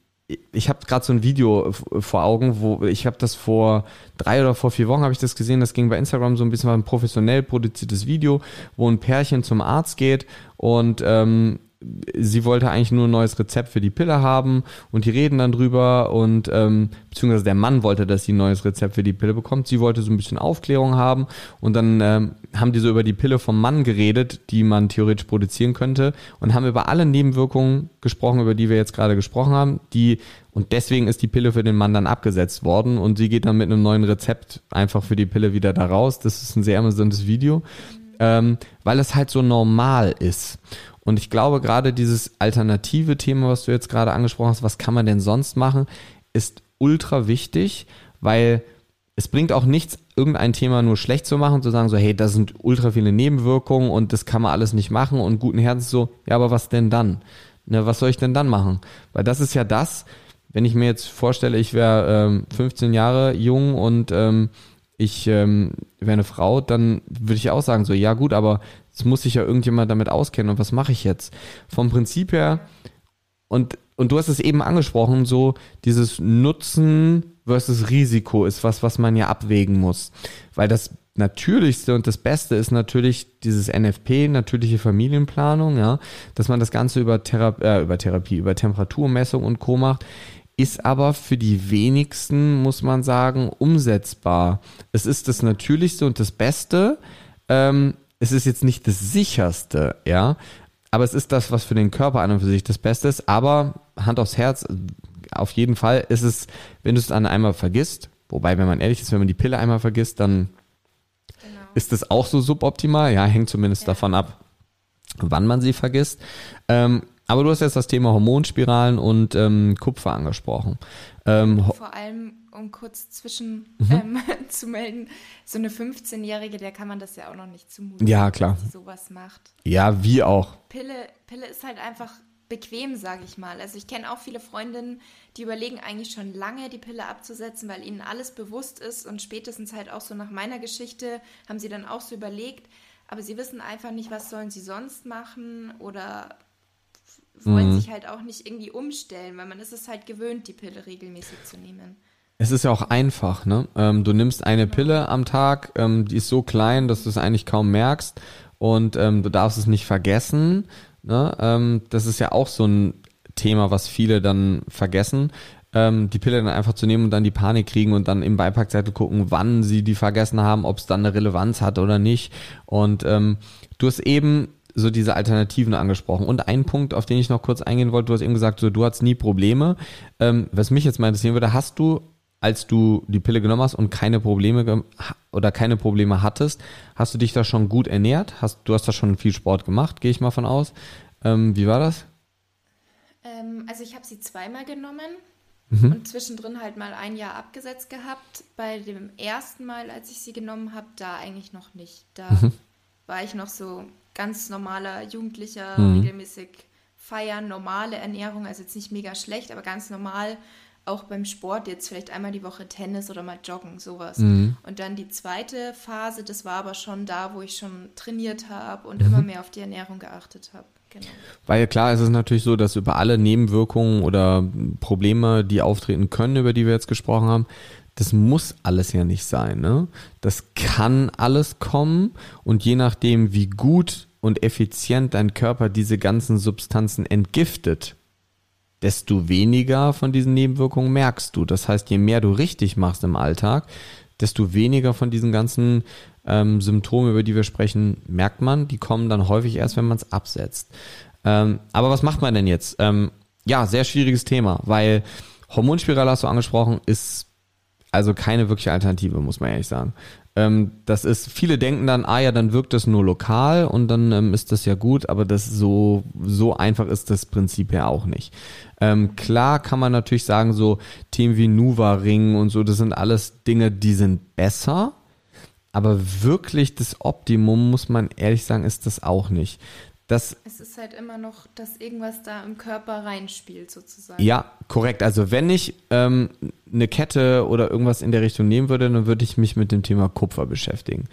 [SPEAKER 2] ich habe gerade so ein Video f- vor Augen, wo ich habe das vor drei oder vor vier Wochen habe ich das gesehen. Das ging bei Instagram so ein bisschen war ein professionell produziertes Video, wo ein Pärchen zum Arzt geht und ähm, sie wollte eigentlich nur ein neues Rezept für die Pille haben und die reden dann drüber und ähm, beziehungsweise der Mann wollte, dass sie ein neues Rezept für die Pille bekommt. Sie wollte so ein bisschen Aufklärung haben und dann ähm, haben die so über die Pille vom Mann geredet, die man theoretisch produzieren könnte und haben über alle Nebenwirkungen gesprochen, über die wir jetzt gerade gesprochen haben, die und deswegen ist die Pille für den Mann dann abgesetzt worden und sie geht dann mit einem neuen Rezept einfach für die Pille wieder da raus. Das ist ein sehr amüsantes Video, ähm, weil es halt so normal ist. Und ich glaube, gerade dieses alternative Thema, was du jetzt gerade angesprochen hast, was kann man denn sonst machen, ist ultra wichtig, weil es bringt auch nichts, irgendein Thema nur schlecht zu machen, zu sagen so, hey, da sind ultra viele Nebenwirkungen und das kann man alles nicht machen und guten Herzens so, ja, aber was denn dann? Ne, was soll ich denn dann machen? Weil das ist ja das, wenn ich mir jetzt vorstelle, ich wäre ähm, 15 Jahre jung und ähm, ich ähm, wäre eine Frau, dann würde ich auch sagen so, ja gut, aber es muss sich ja irgendjemand damit auskennen und was mache ich jetzt? Vom Prinzip her und und du hast es eben angesprochen, so dieses Nutzen versus Risiko ist was, was man ja abwägen muss, weil das Natürlichste und das Beste ist natürlich dieses NFP, natürliche Familienplanung, ja, dass man das Ganze über, Thera äh, über Therapie, über Temperaturmessung und Co. macht, ist aber für die wenigsten, muss man sagen, umsetzbar. Es ist das Natürlichste und das Beste. Ähm, es ist jetzt nicht das sicherste, ja, aber es ist das, was für den Körper an und für sich das Beste ist. Aber Hand aufs Herz, auf jeden Fall ist es, wenn du es dann einmal vergisst, Wobei, wenn man ehrlich ist, wenn man die Pille einmal vergisst, dann genau. ist das auch so suboptimal. Ja, hängt zumindest ja. davon ab, wann man sie vergisst. Ähm, aber du hast jetzt das Thema Hormonspiralen und ähm, Kupfer angesprochen.
[SPEAKER 1] Ähm, Vor allem, um kurz zwischen mhm. ähm, zu melden, so eine 15-Jährige, der kann man das ja auch noch nicht zumuten,
[SPEAKER 2] ja, klar.
[SPEAKER 1] dass sie sowas macht.
[SPEAKER 2] Ja, wie auch.
[SPEAKER 1] Pille, Pille ist halt einfach bequem, sage ich mal. Also ich kenne auch viele Freundinnen, die überlegen eigentlich schon lange, die Pille abzusetzen, weil ihnen alles bewusst ist und spätestens halt auch so nach meiner Geschichte haben sie dann auch so überlegt, aber sie wissen einfach nicht, was sollen sie sonst machen oder wollen mhm. sich halt auch nicht irgendwie umstellen, weil man ist es halt gewöhnt, die Pille regelmäßig zu nehmen.
[SPEAKER 2] Es ist ja auch einfach, ne? Ähm, du nimmst eine. Pille am Tag, ähm, die ist so klein, dass du es eigentlich kaum merkst und ähm, du darfst es nicht vergessen. Ne? Ähm, das ist ja auch so ein Thema, was viele dann vergessen. Ähm, die Pille dann einfach zu nehmen und dann die Panik kriegen und dann im Beipackzettel gucken, wann sie die vergessen haben, ob es dann eine Relevanz hat oder nicht. Und ähm, du hast eben so diese Alternativen angesprochen. Und ein Punkt, auf den ich noch kurz eingehen wollte, du hast eben gesagt, so, du hast nie Probleme. Ähm, was mich jetzt mal interessieren würde, hast du, als du die Pille genommen hast und keine Probleme oder keine Probleme hattest, hast du dich da schon gut ernährt? Hast, du hast da schon viel Sport gemacht, gehe ich mal von aus. Ähm, wie war das?
[SPEAKER 1] Ähm, also ich habe sie zweimal genommen mhm. und zwischendrin halt mal ein Jahr abgesetzt gehabt. Bei dem ersten Mal, als ich sie genommen habe, da eigentlich noch nicht. Da mhm. war ich noch so ganz normaler Jugendlicher, mhm. regelmäßig feiern, normale Ernährung, also jetzt nicht mega schlecht, aber ganz normal. Auch beim Sport, jetzt vielleicht einmal die Woche Tennis oder mal joggen, sowas. Mhm. Und dann die zweite Phase, das war aber schon da, wo ich schon trainiert habe und mhm. immer mehr auf die Ernährung geachtet habe. Genau.
[SPEAKER 2] Weil klar, es ist natürlich so, dass über alle Nebenwirkungen oder Probleme, die auftreten können, über die wir jetzt gesprochen haben, das muss alles ja nicht sein. Ne? Das kann alles kommen und je nachdem, wie gut und effizient dein Körper diese ganzen Substanzen entgiftet, desto weniger von diesen Nebenwirkungen merkst du. Das heißt, je mehr du richtig machst im Alltag, desto weniger von diesen ganzen ähm, Symptomen, über die wir sprechen, merkt man. Die kommen dann häufig erst, wenn man es absetzt. Ähm, aber was macht man denn jetzt? Ähm, ja, sehr schwieriges Thema, weil Hormonspirale hast du angesprochen, ist also keine wirkliche Alternative, muss man ehrlich sagen. Ähm, das ist, viele denken dann, ah ja, dann wirkt das nur lokal und dann ähm, ist das ja gut, aber das so, so einfach ist das Prinzip ja auch nicht. Ähm, klar kann man natürlich sagen, so Themen wie Nuva Ring und so, das sind alles Dinge, die sind besser, aber wirklich das Optimum, muss man ehrlich sagen, ist das auch nicht. Das,
[SPEAKER 1] es ist halt immer noch, dass irgendwas da im Körper reinspielt, sozusagen.
[SPEAKER 2] Ja, korrekt. Also wenn ich ähm, eine Kette oder irgendwas in der Richtung nehmen würde, dann würde ich mich mit dem Thema Kupfer beschäftigen.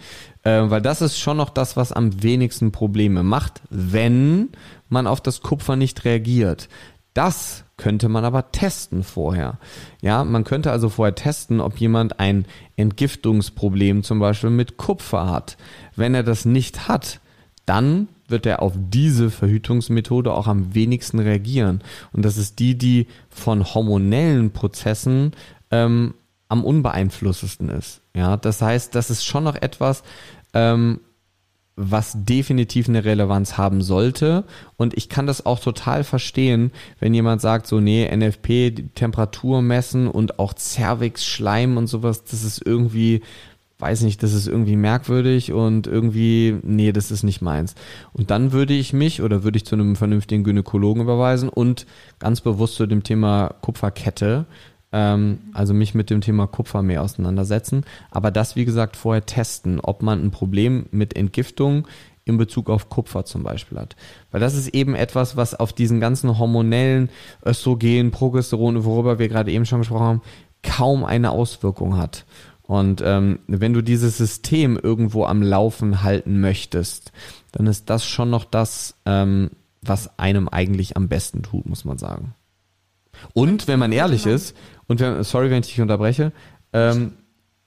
[SPEAKER 2] Äh, weil das ist schon noch das, was am wenigsten Probleme macht, wenn man auf das Kupfer nicht reagiert. Das könnte man aber testen vorher. Ja, man könnte also vorher testen, ob jemand ein Entgiftungsproblem zum Beispiel mit Kupfer hat. Wenn er das nicht hat, dann wird er auf diese Verhütungsmethode auch am wenigsten reagieren. Und das ist die, die von hormonellen Prozessen ähm, am unbeeinflusstesten ist. Ja, das heißt, das ist schon noch etwas, ähm, was definitiv eine Relevanz haben sollte. Und ich kann das auch total verstehen, wenn jemand sagt, so, nee, NFP, Temperatur messen und auch Cervix, Schleim und sowas, das ist irgendwie weiß nicht, das ist irgendwie merkwürdig und irgendwie, nee, das ist nicht meins. Und dann würde ich mich oder würde ich zu einem vernünftigen Gynäkologen überweisen und ganz bewusst zu dem Thema Kupferkette, ähm, also mich mit dem Thema Kupfer mehr auseinandersetzen. Aber das, wie gesagt, vorher testen, ob man ein Problem mit Entgiftung in Bezug auf Kupfer zum Beispiel hat. Weil das ist eben etwas, was auf diesen ganzen hormonellen Östrogen, Progesteron, worüber wir gerade eben schon gesprochen haben, kaum eine Auswirkung hat. Und ähm, wenn du dieses System irgendwo am Laufen halten möchtest, dann ist das schon noch das, ähm, was einem eigentlich am besten tut, muss man sagen. Und wenn man ehrlich genau. ist, und wenn, sorry, wenn ich dich unterbreche, ähm,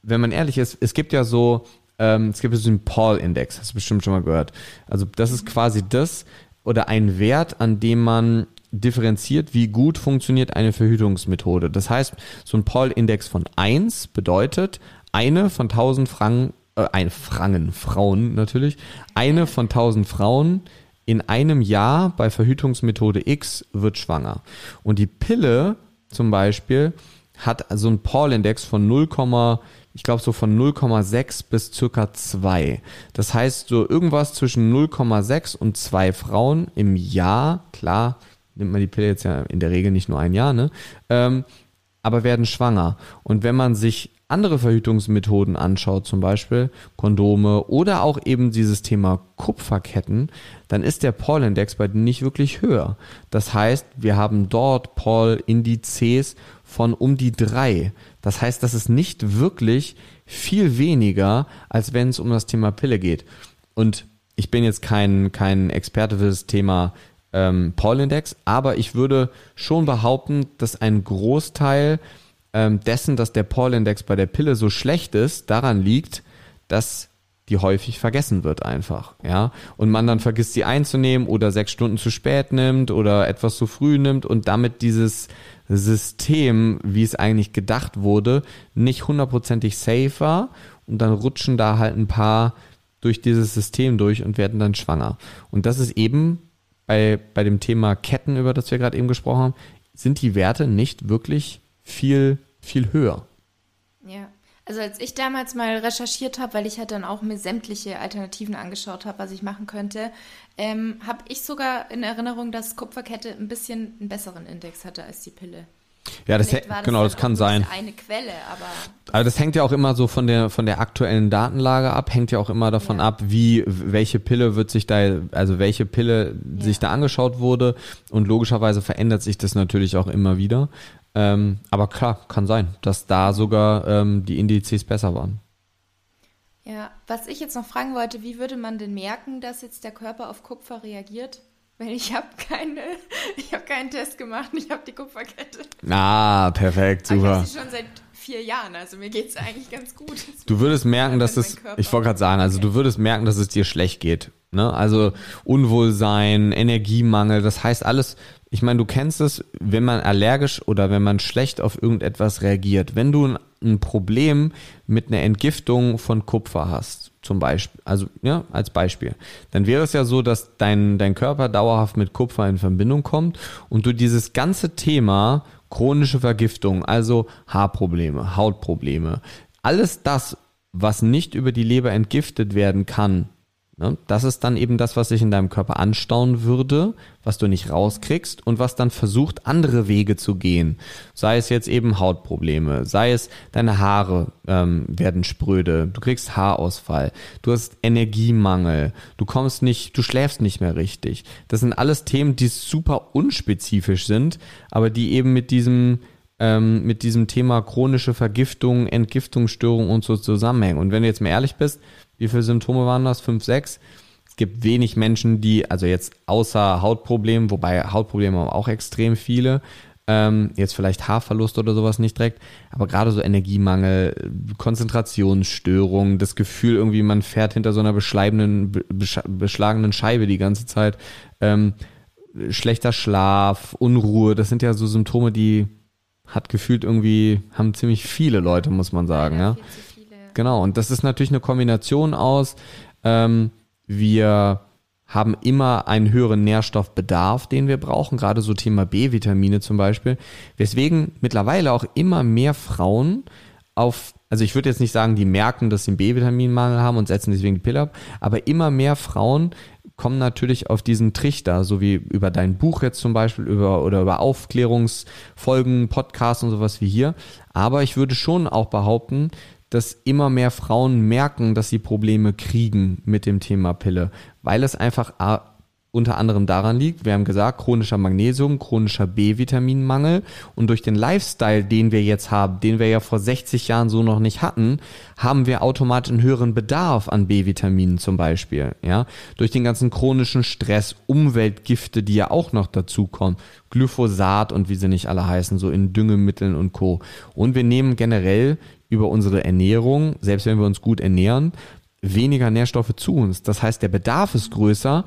[SPEAKER 2] wenn man ehrlich ist, es gibt ja so, ähm, es gibt so einen Paul-Index, hast du bestimmt schon mal gehört. Also das ist quasi das oder ein Wert, an dem man differenziert, wie gut funktioniert eine Verhütungsmethode. Das heißt, so ein Paul-Index von 1 bedeutet, eine von 1000 Franken, äh, ein Frangen, Frauen natürlich, eine von 1000 Frauen in einem Jahr bei Verhütungsmethode X wird schwanger. Und die Pille zum Beispiel hat so ein Paul-Index von 0, ich glaube so von 0,6 bis circa 2. Das heißt so irgendwas zwischen 0,6 und 2 Frauen im Jahr, klar, nimmt man die Pille jetzt ja in der Regel nicht nur ein Jahr, ne? Ähm, aber werden schwanger. Und wenn man sich andere Verhütungsmethoden anschaut, zum Beispiel Kondome oder auch eben dieses Thema Kupferketten, dann ist der Paul-Index bei denen nicht wirklich höher. Das heißt, wir haben dort Paul-Indizes von um die drei. Das heißt, das ist nicht wirklich viel weniger, als wenn es um das Thema Pille geht. Und ich bin jetzt kein, kein Experte für das Thema ähm, Paul-Index, aber ich würde schon behaupten, dass ein Großteil ähm, dessen, dass der Paul-Index bei der Pille so schlecht ist, daran liegt, dass die häufig vergessen wird einfach, ja. Und man dann vergisst, sie einzunehmen oder sechs Stunden zu spät nimmt oder etwas zu früh nimmt und damit dieses System, wie es eigentlich gedacht wurde, nicht hundertprozentig safe war und dann rutschen da halt ein paar durch dieses System durch und werden dann schwanger. Und das ist eben bei, bei dem Thema Ketten, über das wir gerade eben gesprochen haben, sind die Werte nicht wirklich viel, viel höher.
[SPEAKER 1] Ja. Also als ich damals mal recherchiert habe, weil ich halt dann auch mir sämtliche Alternativen angeschaut habe, was ich machen könnte, ähm, habe ich sogar in Erinnerung, dass Kupferkette ein bisschen einen besseren Index hatte als die Pille.
[SPEAKER 2] Ja, das, das genau, das kann sein.
[SPEAKER 1] Eine Quelle, aber.
[SPEAKER 2] Aber das hängt ja auch immer so von der von der aktuellen Datenlage ab, hängt ja auch immer davon ja. ab, wie welche Pille wird sich da, also welche Pille ja. sich da angeschaut wurde und logischerweise verändert sich das natürlich auch immer wieder. Ähm, aber klar, kann sein, dass da sogar ähm, die Indizes besser waren.
[SPEAKER 1] Ja, was ich jetzt noch fragen wollte, wie würde man denn merken, dass jetzt der Körper auf Kupfer reagiert? Weil ich habe keine, ich habe keinen Test gemacht, ich habe die Kupferkette.
[SPEAKER 2] Ah, perfekt, super. Aber
[SPEAKER 1] ich habe sie schon seit vier Jahren, also mir geht es eigentlich ganz gut.
[SPEAKER 2] Du würdest merken, dass es, ich wollte gerade sagen, also du würdest merken, dass es dir schlecht geht. Ne? Also Unwohlsein, Energiemangel, das heißt alles, ich meine, du kennst es, wenn man allergisch oder wenn man schlecht auf irgendetwas reagiert. Wenn du ein, ein Problem mit einer Entgiftung von Kupfer hast, zum Beispiel, also ja, als Beispiel, dann wäre es ja so, dass dein, dein Körper dauerhaft mit Kupfer in Verbindung kommt und du dieses ganze Thema chronische Vergiftung, also Haarprobleme, Hautprobleme, alles das, was nicht über die Leber entgiftet werden kann? Das ist dann eben das, was sich in deinem Körper anstauen würde, was du nicht rauskriegst und was dann versucht, andere Wege zu gehen. Sei es jetzt eben Hautprobleme, sei es deine Haare ähm, werden spröde, du kriegst Haarausfall, du hast Energiemangel, du kommst nicht, du schläfst nicht mehr richtig. Das sind alles Themen, die super unspezifisch sind, aber die eben mit diesem ähm, mit diesem Thema chronische Vergiftung, Entgiftungsstörung und so zusammenhängen. Und wenn du jetzt mal ehrlich bist, wie viele Symptome waren das? Fünf, sechs? Es gibt wenig Menschen, die, also jetzt außer Hautproblemen, wobei Hautprobleme haben auch extrem viele, ähm, jetzt vielleicht Haarverlust oder sowas nicht direkt, aber gerade so Energiemangel, Konzentrationsstörung, das Gefühl irgendwie, man fährt hinter so einer beschleibenden, beschlagenen Scheibe die ganze Zeit, ähm, schlechter Schlaf, Unruhe, das sind ja so Symptome, die hat gefühlt irgendwie, haben ziemlich viele Leute, muss man sagen, ja. ja. Genau, und das ist natürlich eine Kombination aus, ähm, wir haben immer einen höheren Nährstoffbedarf, den wir brauchen, gerade so Thema B-Vitamine zum Beispiel, weswegen mittlerweile auch immer mehr Frauen auf, also ich würde jetzt nicht sagen, die merken, dass sie einen B-Vitaminmangel haben und setzen deswegen die Pille ab, aber immer mehr Frauen kommen natürlich auf diesen Trichter, so wie über dein Buch jetzt zum Beispiel, über, oder über Aufklärungsfolgen, Podcasts und sowas wie hier. Aber ich würde schon auch behaupten, dass immer mehr Frauen merken, dass sie Probleme kriegen mit dem Thema Pille, weil es einfach unter anderem daran liegt, wir haben gesagt, chronischer Magnesium, chronischer B-Vitaminmangel und durch den Lifestyle, den wir jetzt haben, den wir ja vor 60 Jahren so noch nicht hatten, haben wir automatisch einen höheren Bedarf an B-Vitaminen zum Beispiel, ja, durch den ganzen chronischen Stress, Umweltgifte, die ja auch noch dazukommen, Glyphosat und wie sie nicht alle heißen, so in Düngemitteln und Co. Und wir nehmen generell über unsere Ernährung, selbst wenn wir uns gut ernähren, weniger Nährstoffe zu uns. Das heißt, der Bedarf ist größer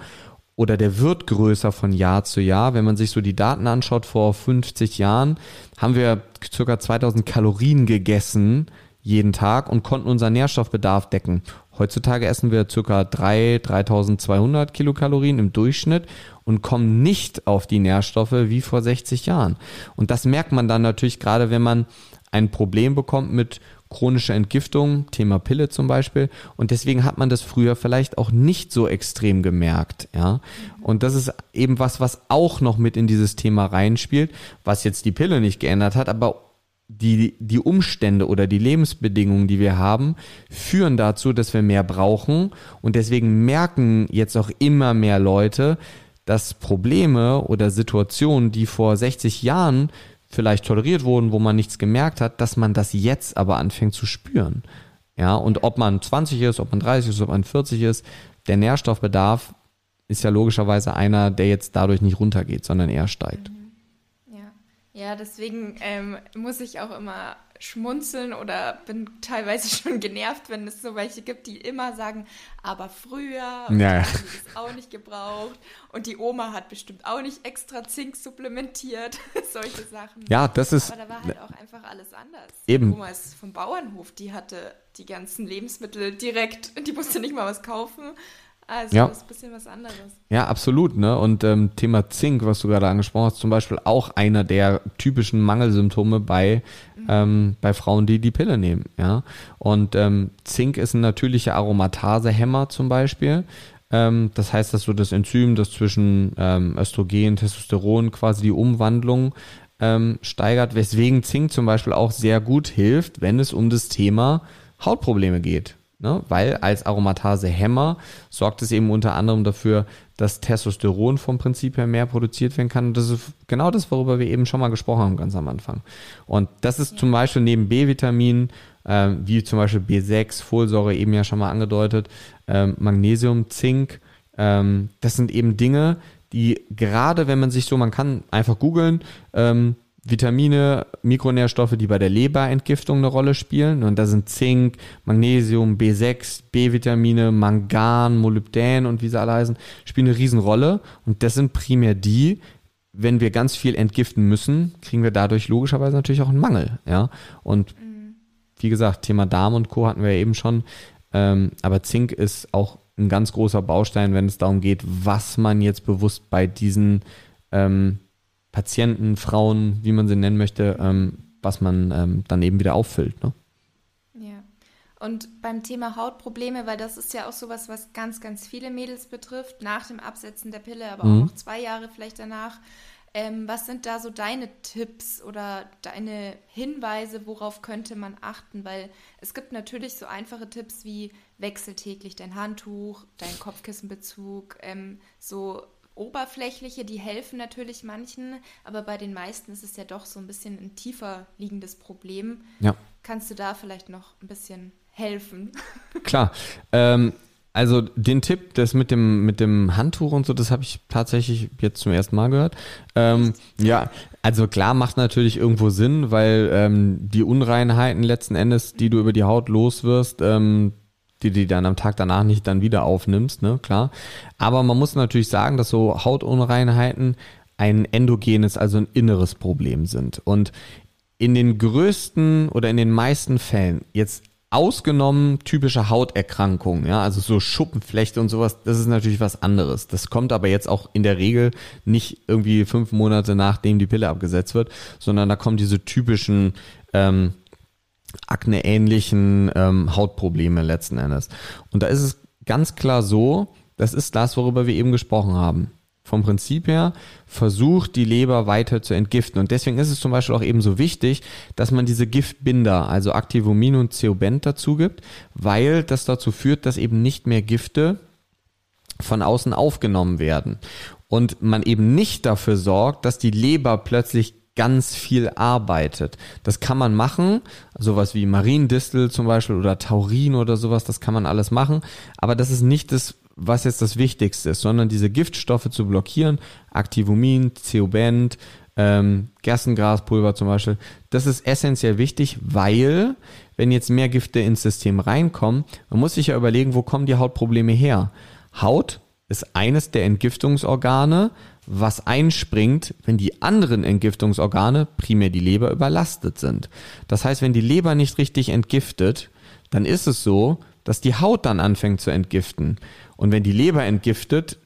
[SPEAKER 2] oder der wird größer von Jahr zu Jahr. Wenn man sich so die Daten anschaut, vor 50 Jahren haben wir circa 2000 Kalorien gegessen jeden Tag und konnten unseren Nährstoffbedarf decken. Heutzutage essen wir circa 3, 3200 Kilokalorien im Durchschnitt und kommen nicht auf die Nährstoffe wie vor 60 Jahren. Und das merkt man dann natürlich gerade, wenn man ein Problem bekommt mit chronischer Entgiftung, Thema Pille zum Beispiel. Und deswegen hat man das früher vielleicht auch nicht so extrem gemerkt, ja. Und das ist eben was, was auch noch mit in dieses Thema reinspielt, was jetzt die Pille nicht geändert hat, aber die, die Umstände oder die Lebensbedingungen, die wir haben, führen dazu, dass wir mehr brauchen. Und deswegen merken jetzt auch immer mehr Leute, dass Probleme oder Situationen, die vor 60 Jahren vielleicht toleriert wurden, wo man nichts gemerkt hat, dass man das jetzt aber anfängt zu spüren. Ja, und ob man 20 ist, ob man 30 ist, ob man 40 ist, der Nährstoffbedarf ist ja logischerweise einer, der jetzt dadurch nicht runtergeht, sondern eher steigt.
[SPEAKER 1] Ja, ja deswegen ähm, muss ich auch immer schmunzeln oder bin teilweise schon genervt, wenn es so welche gibt, die immer sagen, aber früher
[SPEAKER 2] ja, ja.
[SPEAKER 1] die das auch nicht gebraucht und die Oma hat bestimmt auch nicht extra Zink supplementiert, solche Sachen.
[SPEAKER 2] Ja, das ist.
[SPEAKER 1] Aber da war halt auch einfach alles anders.
[SPEAKER 2] Eben.
[SPEAKER 1] Die Oma ist vom Bauernhof, die hatte die ganzen Lebensmittel direkt, die musste nicht mal was kaufen. Also
[SPEAKER 2] Ja.
[SPEAKER 1] das ist ein bisschen was anderes.
[SPEAKER 2] Ja, absolut, ne? Und ähm, Thema Zink, was du gerade angesprochen hast, zum Beispiel auch einer der typischen Mangelsymptome bei, ähm, bei Frauen, die die Pille nehmen, ja. Und ähm, Zink ist ein natürlicher Aromatasehemmer zum Beispiel. Ähm, das heißt, dass du das Enzym, das zwischen ähm, Östrogen, Testosteron quasi die Umwandlung ähm, steigert, weswegen Zink zum Beispiel auch sehr gut hilft, wenn es um das Thema Hautprobleme geht. Ne? Weil als Aromatase-Hämmer sorgt es eben unter anderem dafür, dass Testosteron vom Prinzip her mehr produziert werden kann. Und das ist genau das, worüber wir eben schon mal gesprochen haben, ganz am Anfang. Und das ist zum Beispiel neben B-Vitaminen, ähm, wie zum Beispiel B6, Folsäure eben ja schon mal angedeutet, ähm, Magnesium, Zink, ähm, das sind eben Dinge, die gerade wenn man sich so, man kann einfach googeln, ähm, Vitamine, Mikronährstoffe, die bei der Leberentgiftung eine Rolle spielen. Und da sind Zink, Magnesium, B6, B-Vitamine, Mangan, Molybdän und wie sie alle heißen, spielen eine Riesenrolle. Und das sind primär die, wenn wir ganz viel entgiften müssen, kriegen wir dadurch logischerweise natürlich auch einen Mangel. Ja. Und wie gesagt, Thema Darm und Co. hatten wir ja eben schon. Ähm, aber Zink ist auch ein ganz großer Baustein, wenn es darum geht, was man jetzt bewusst bei diesen ähm, Patienten, Frauen, wie man sie nennen möchte, ähm, was man ähm, dann eben wieder auffüllt. Ne?
[SPEAKER 1] Ja. Und beim Thema Hautprobleme, weil das ist ja auch sowas, was ganz, ganz viele Mädels betrifft, nach dem Absetzen der Pille, aber
[SPEAKER 2] Mhm.
[SPEAKER 1] auch noch zwei Jahre vielleicht danach. Ähm, was sind da so deine Tipps oder deine Hinweise, worauf könnte man achten? Weil es gibt natürlich so einfache Tipps wie wechsel täglich dein Handtuch, dein Kopfkissenbezug, ähm, so oberflächliche, die helfen natürlich manchen, aber bei den meisten ist es ja doch so ein bisschen ein tiefer liegendes Problem.
[SPEAKER 2] Ja.
[SPEAKER 1] Kannst du da vielleicht noch ein bisschen helfen?
[SPEAKER 2] Klar. Ähm, also den Tipp, das mit dem mit dem Handtuch und so, das habe ich tatsächlich jetzt zum ersten Mal gehört. Ähm, ja, also klar macht natürlich irgendwo Sinn, weil ähm, die Unreinheiten letzten Endes, die du über die Haut los wirst, ähm, die die dann am Tag danach nicht dann wieder aufnimmst, ne, klar. Aber man muss natürlich sagen, dass so Hautunreinheiten ein endogenes, also ein inneres Problem sind. Und in den größten oder in den meisten Fällen, jetzt ausgenommen typische Hauterkrankungen, ja, also so Schuppenflechte und sowas, das ist natürlich was anderes. Das kommt aber jetzt auch in der Regel nicht irgendwie fünf Monate nachdem die Pille abgesetzt wird, sondern da kommen diese typischen ähm, akneähnlichen ähm, Hautprobleme letzten Endes. Und da ist es ganz klar so, das ist das, worüber wir eben gesprochen haben. Vom Prinzip her versucht die Leber weiter zu entgiften. Und deswegen ist es zum Beispiel auch eben so wichtig, dass man diese Giftbinder, also Activomin und Ceobent dazu gibt, weil das dazu führt, dass eben nicht mehr Gifte von außen aufgenommen werden. Und man eben nicht dafür sorgt, dass die Leber plötzlich ganz viel arbeitet. Das kann man machen, sowas wie Mariendistel zum Beispiel oder Taurin oder sowas, das kann man alles machen, aber das ist nicht das, was jetzt das Wichtigste ist, sondern diese Giftstoffe zu blockieren, Activomin, Ceobent, ähm, Gerstengraspulver zum Beispiel, das ist essentiell wichtig, weil wenn jetzt mehr Gifte ins System reinkommen, man muss sich ja überlegen, wo kommen die Hautprobleme her? Haut ist eines der Entgiftungsorgane, was einspringt, wenn die anderen Entgiftungsorgane, primär die Leber, überlastet sind. Das heißt, wenn die Leber nicht richtig entgiftet, dann ist es so, dass die Haut dann anfängt zu entgiften. Und wenn die Leber entgiftet,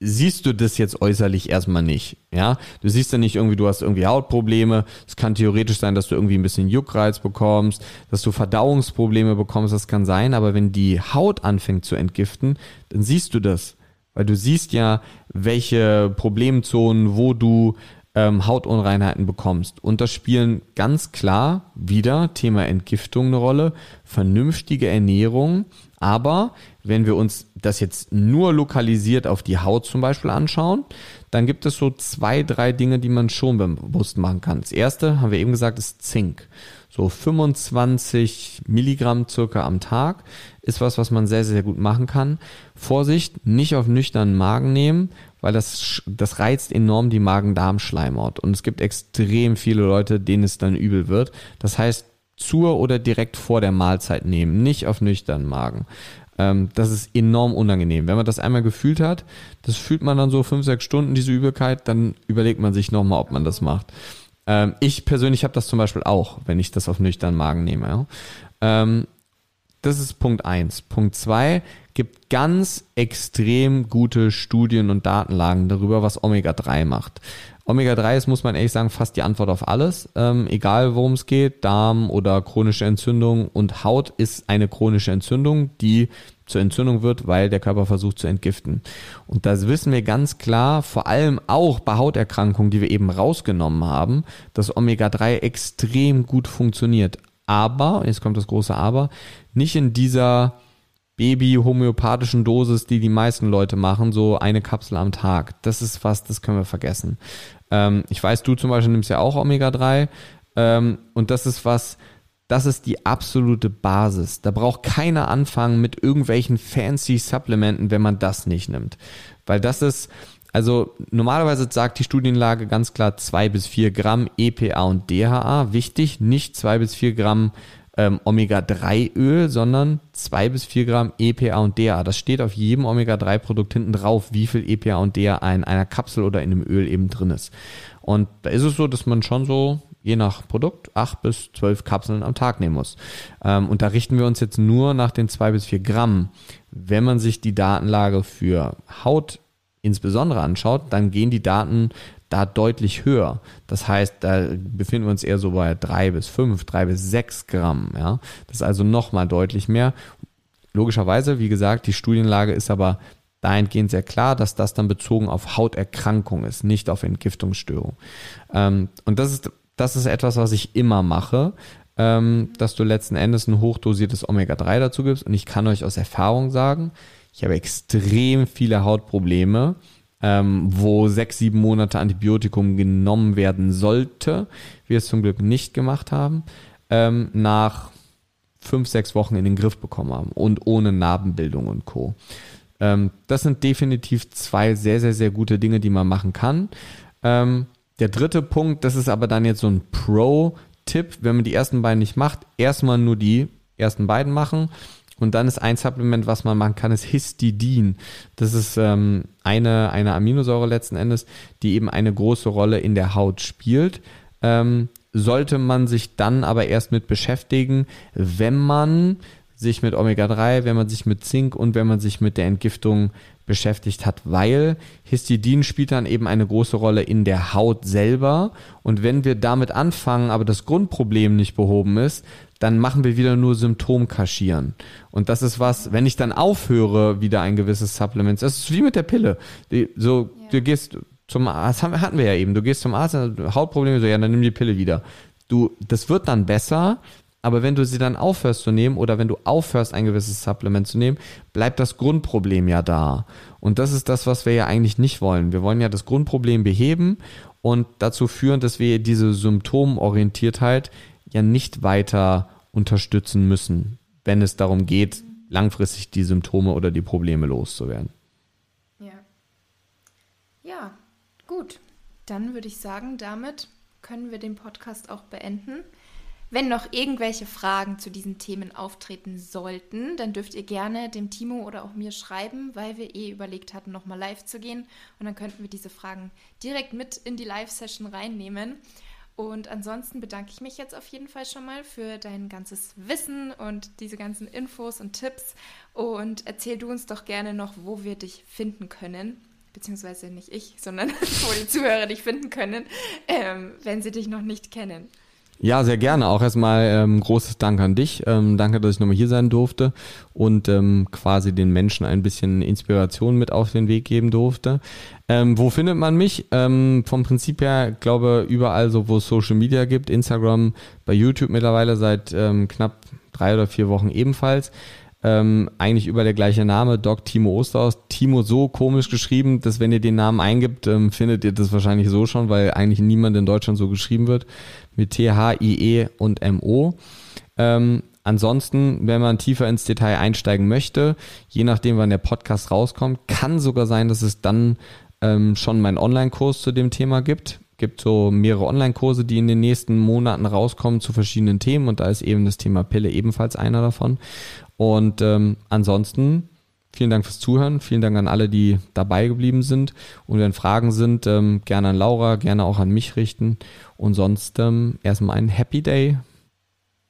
[SPEAKER 2] siehst du das jetzt äußerlich erstmal nicht. Ja, du siehst ja nicht irgendwie, du hast irgendwie Hautprobleme. Es kann theoretisch sein, dass du irgendwie ein bisschen Juckreiz bekommst, dass du Verdauungsprobleme bekommst. Das kann sein, aber wenn die Haut anfängt zu entgiften, dann siehst du das. Weil du siehst ja, welche Problemzonen, wo du ähm, Hautunreinheiten bekommst. Und da spielen ganz klar wieder Thema Entgiftung eine Rolle, vernünftige Ernährung. Aber wenn wir uns das jetzt nur lokalisiert auf die Haut zum Beispiel anschauen, dann gibt es so zwei, drei Dinge, die man schon bewusst machen kann. Das erste, haben wir eben gesagt, ist Zink. So 25 Milligramm circa am Tag ist was, was man sehr, sehr gut machen kann. Vorsicht, nicht auf nüchternen Magen nehmen, weil das, das reizt enorm die Magen-Darm-Schleimhaut. Und es gibt extrem viele Leute, denen es dann übel wird. Das heißt, zur oder direkt vor der Mahlzeit nehmen, nicht auf nüchternen Magen. Ähm, das ist enorm unangenehm. Wenn man das einmal gefühlt hat, das fühlt man dann so fünf, sechs Stunden, diese Übelkeit, dann überlegt man sich nochmal, ob man das macht. Ähm, ich persönlich habe das zum Beispiel auch, wenn ich das auf nüchternen Magen nehme. Ja. Ähm, das ist Punkt eins. Punkt zwei gibt ganz extrem gute Studien und Datenlagen darüber, was Omega-3 macht. Omega-3 ist, muss man ehrlich sagen, fast die Antwort auf alles. Ähm, egal worum es geht, Darm oder chronische Entzündung und Haut ist eine chronische Entzündung, die zur Entzündung wird, weil der Körper versucht zu entgiften. Und das wissen wir ganz klar, vor allem auch bei Hauterkrankungen, die wir eben rausgenommen haben, dass Omega-3 extrem gut funktioniert. Aber, jetzt kommt das große Aber, nicht in dieser Baby-homöopathischen Dosis, die die meisten Leute machen, so eine Kapsel am Tag. Das ist was, das können wir vergessen. Ähm, ich weiß, du zum Beispiel nimmst ja auch Omega-3 ähm, und das ist was, das ist die absolute Basis. Da braucht keiner anfangen mit irgendwelchen fancy Supplementen, wenn man das nicht nimmt. Weil das ist, also normalerweise sagt die Studienlage ganz klar zwei bis vier Gramm EPA und DHA. Wichtig, nicht zwei bis vier Gramm ähm, Omega-3-Öl, sondern zwei bis vier Gramm EPA und DHA. Das steht auf jedem Omega-3-Produkt hinten drauf, wie viel EPA und DHA in einer Kapsel oder in einem Öl eben drin ist. Und da ist es so, dass man schon so je nach Produkt acht bis zwölf Kapseln am Tag nehmen muss. Ähm, und da richten wir uns jetzt nur nach den zwei bis vier Gramm. Wenn man sich die Datenlage für Haut insbesondere anschaut, dann gehen die Daten da deutlich höher. Das heißt, da befinden wir uns eher so bei drei bis fünf, drei bis sechs Gramm. Ja, das ist also nochmal deutlich mehr. Logischerweise, wie gesagt, die Studienlage ist aber dahingehend sehr klar, dass das dann bezogen auf Hauterkrankung ist, nicht auf Entgiftungsstörung. Ähm, und das ist, das ist etwas, was ich immer mache, ähm, dass du letzten Endes ein hochdosiertes Omega-3 dazu gibst. Und ich kann euch aus Erfahrung sagen, ich habe extrem viele Hautprobleme ähm, wo sechs, sieben Monate Antibiotikum genommen werden sollte, wir es zum Glück nicht gemacht haben, ähm, nach fünf, sechs Wochen in den Griff bekommen haben und ohne Narbenbildung und Co. Ähm, das sind definitiv zwei sehr, sehr, sehr gute Dinge, die man machen kann. Ähm, der dritte Punkt, das ist aber dann jetzt so ein Pro-Tipp, wenn man die ersten beiden nicht macht, erstmal nur die ersten beiden machen und dann ist ein Supplement, was man machen kann, ist Histidin. Das ist ähm, eine, eine Aminosäure letzten Endes, die eben eine große Rolle in der Haut spielt. Ähm, sollte man sich dann aber erst mit beschäftigen, wenn man sich mit Omega-3, wenn man sich mit Zink und wenn man sich mit der Entgiftung beschäftigt hat, weil Histidin spielt dann eben eine große Rolle in der Haut selber. Und wenn wir damit anfangen, aber das Grundproblem nicht behoben ist, dann machen wir wieder nur Symptomkaschieren. Und das ist was, wenn ich dann aufhöre, wieder ein gewisses Supplement, das ist wie mit der Pille. Die, so, ja. du gehst zum Arzt, hatten wir ja eben, du gehst zum Arzt, Hautprobleme, so, ja, dann nimm die Pille wieder. Du, das wird dann besser, aber wenn du sie dann aufhörst zu nehmen oder wenn du aufhörst, ein gewisses Supplement zu nehmen, bleibt das Grundproblem ja da. Und das ist das, was wir ja eigentlich nicht wollen. Wir wollen ja das Grundproblem beheben und dazu führen, dass wir diese Symptomorientiertheit ja nicht weiter unterstützen müssen, wenn es darum geht, langfristig die Symptome oder die Probleme loszuwerden.
[SPEAKER 1] Ja. Ja, gut. Dann würde ich sagen, damit können wir den Podcast auch beenden. Wenn noch irgendwelche Fragen zu diesen Themen auftreten sollten, dann dürft ihr gerne dem Timo oder auch mir schreiben, weil wir eh überlegt hatten, nochmal live zu gehen. Und dann könnten wir diese Fragen direkt mit in die Live-Session reinnehmen. Und ansonsten bedanke ich mich jetzt auf jeden Fall schon mal für dein ganzes Wissen und diese ganzen Infos und Tipps. Und erzähl du uns doch gerne noch, wo wir dich finden können. beziehungsweise nicht ich, sondern wo die Zuhörer dich finden können, ähm, wenn sie dich noch nicht kennen.
[SPEAKER 2] Ja, sehr gerne. Auch erstmal ähm, großes Dank an dich. Ähm, danke, dass ich nochmal hier sein durfte und ähm, quasi den Menschen ein bisschen Inspiration mit auf den Weg geben durfte. Ähm, wo findet man mich? Ähm, vom Prinzip her, glaube überall so, wo es Social Media gibt, Instagram, bei YouTube mittlerweile seit ähm, knapp drei oder vier Wochen ebenfalls ähm, eigentlich über der gleiche Name, Doc Timo Osterhaus. Timo so komisch geschrieben, dass wenn ihr den Namen eingibt, ähm, findet ihr das wahrscheinlich so schon, weil eigentlich niemand in Deutschland so geschrieben wird, mit T-H-I-E und M-O. Ähm, ansonsten, wenn man tiefer ins Detail einsteigen möchte, je nachdem, wann der Podcast rauskommt, kann sogar sein, dass es dann ähm, schon meinen Online-Kurs zu dem Thema gibt gibt so mehrere Online-Kurse, die in den nächsten Monaten rauskommen zu verschiedenen Themen und da ist eben das Thema Pille ebenfalls einer davon. Und ähm, ansonsten vielen Dank fürs Zuhören, vielen Dank an alle, die dabei geblieben sind. Und wenn Fragen sind, ähm, gerne an Laura, gerne auch an mich richten. Und sonst ähm, erstmal einen Happy Day.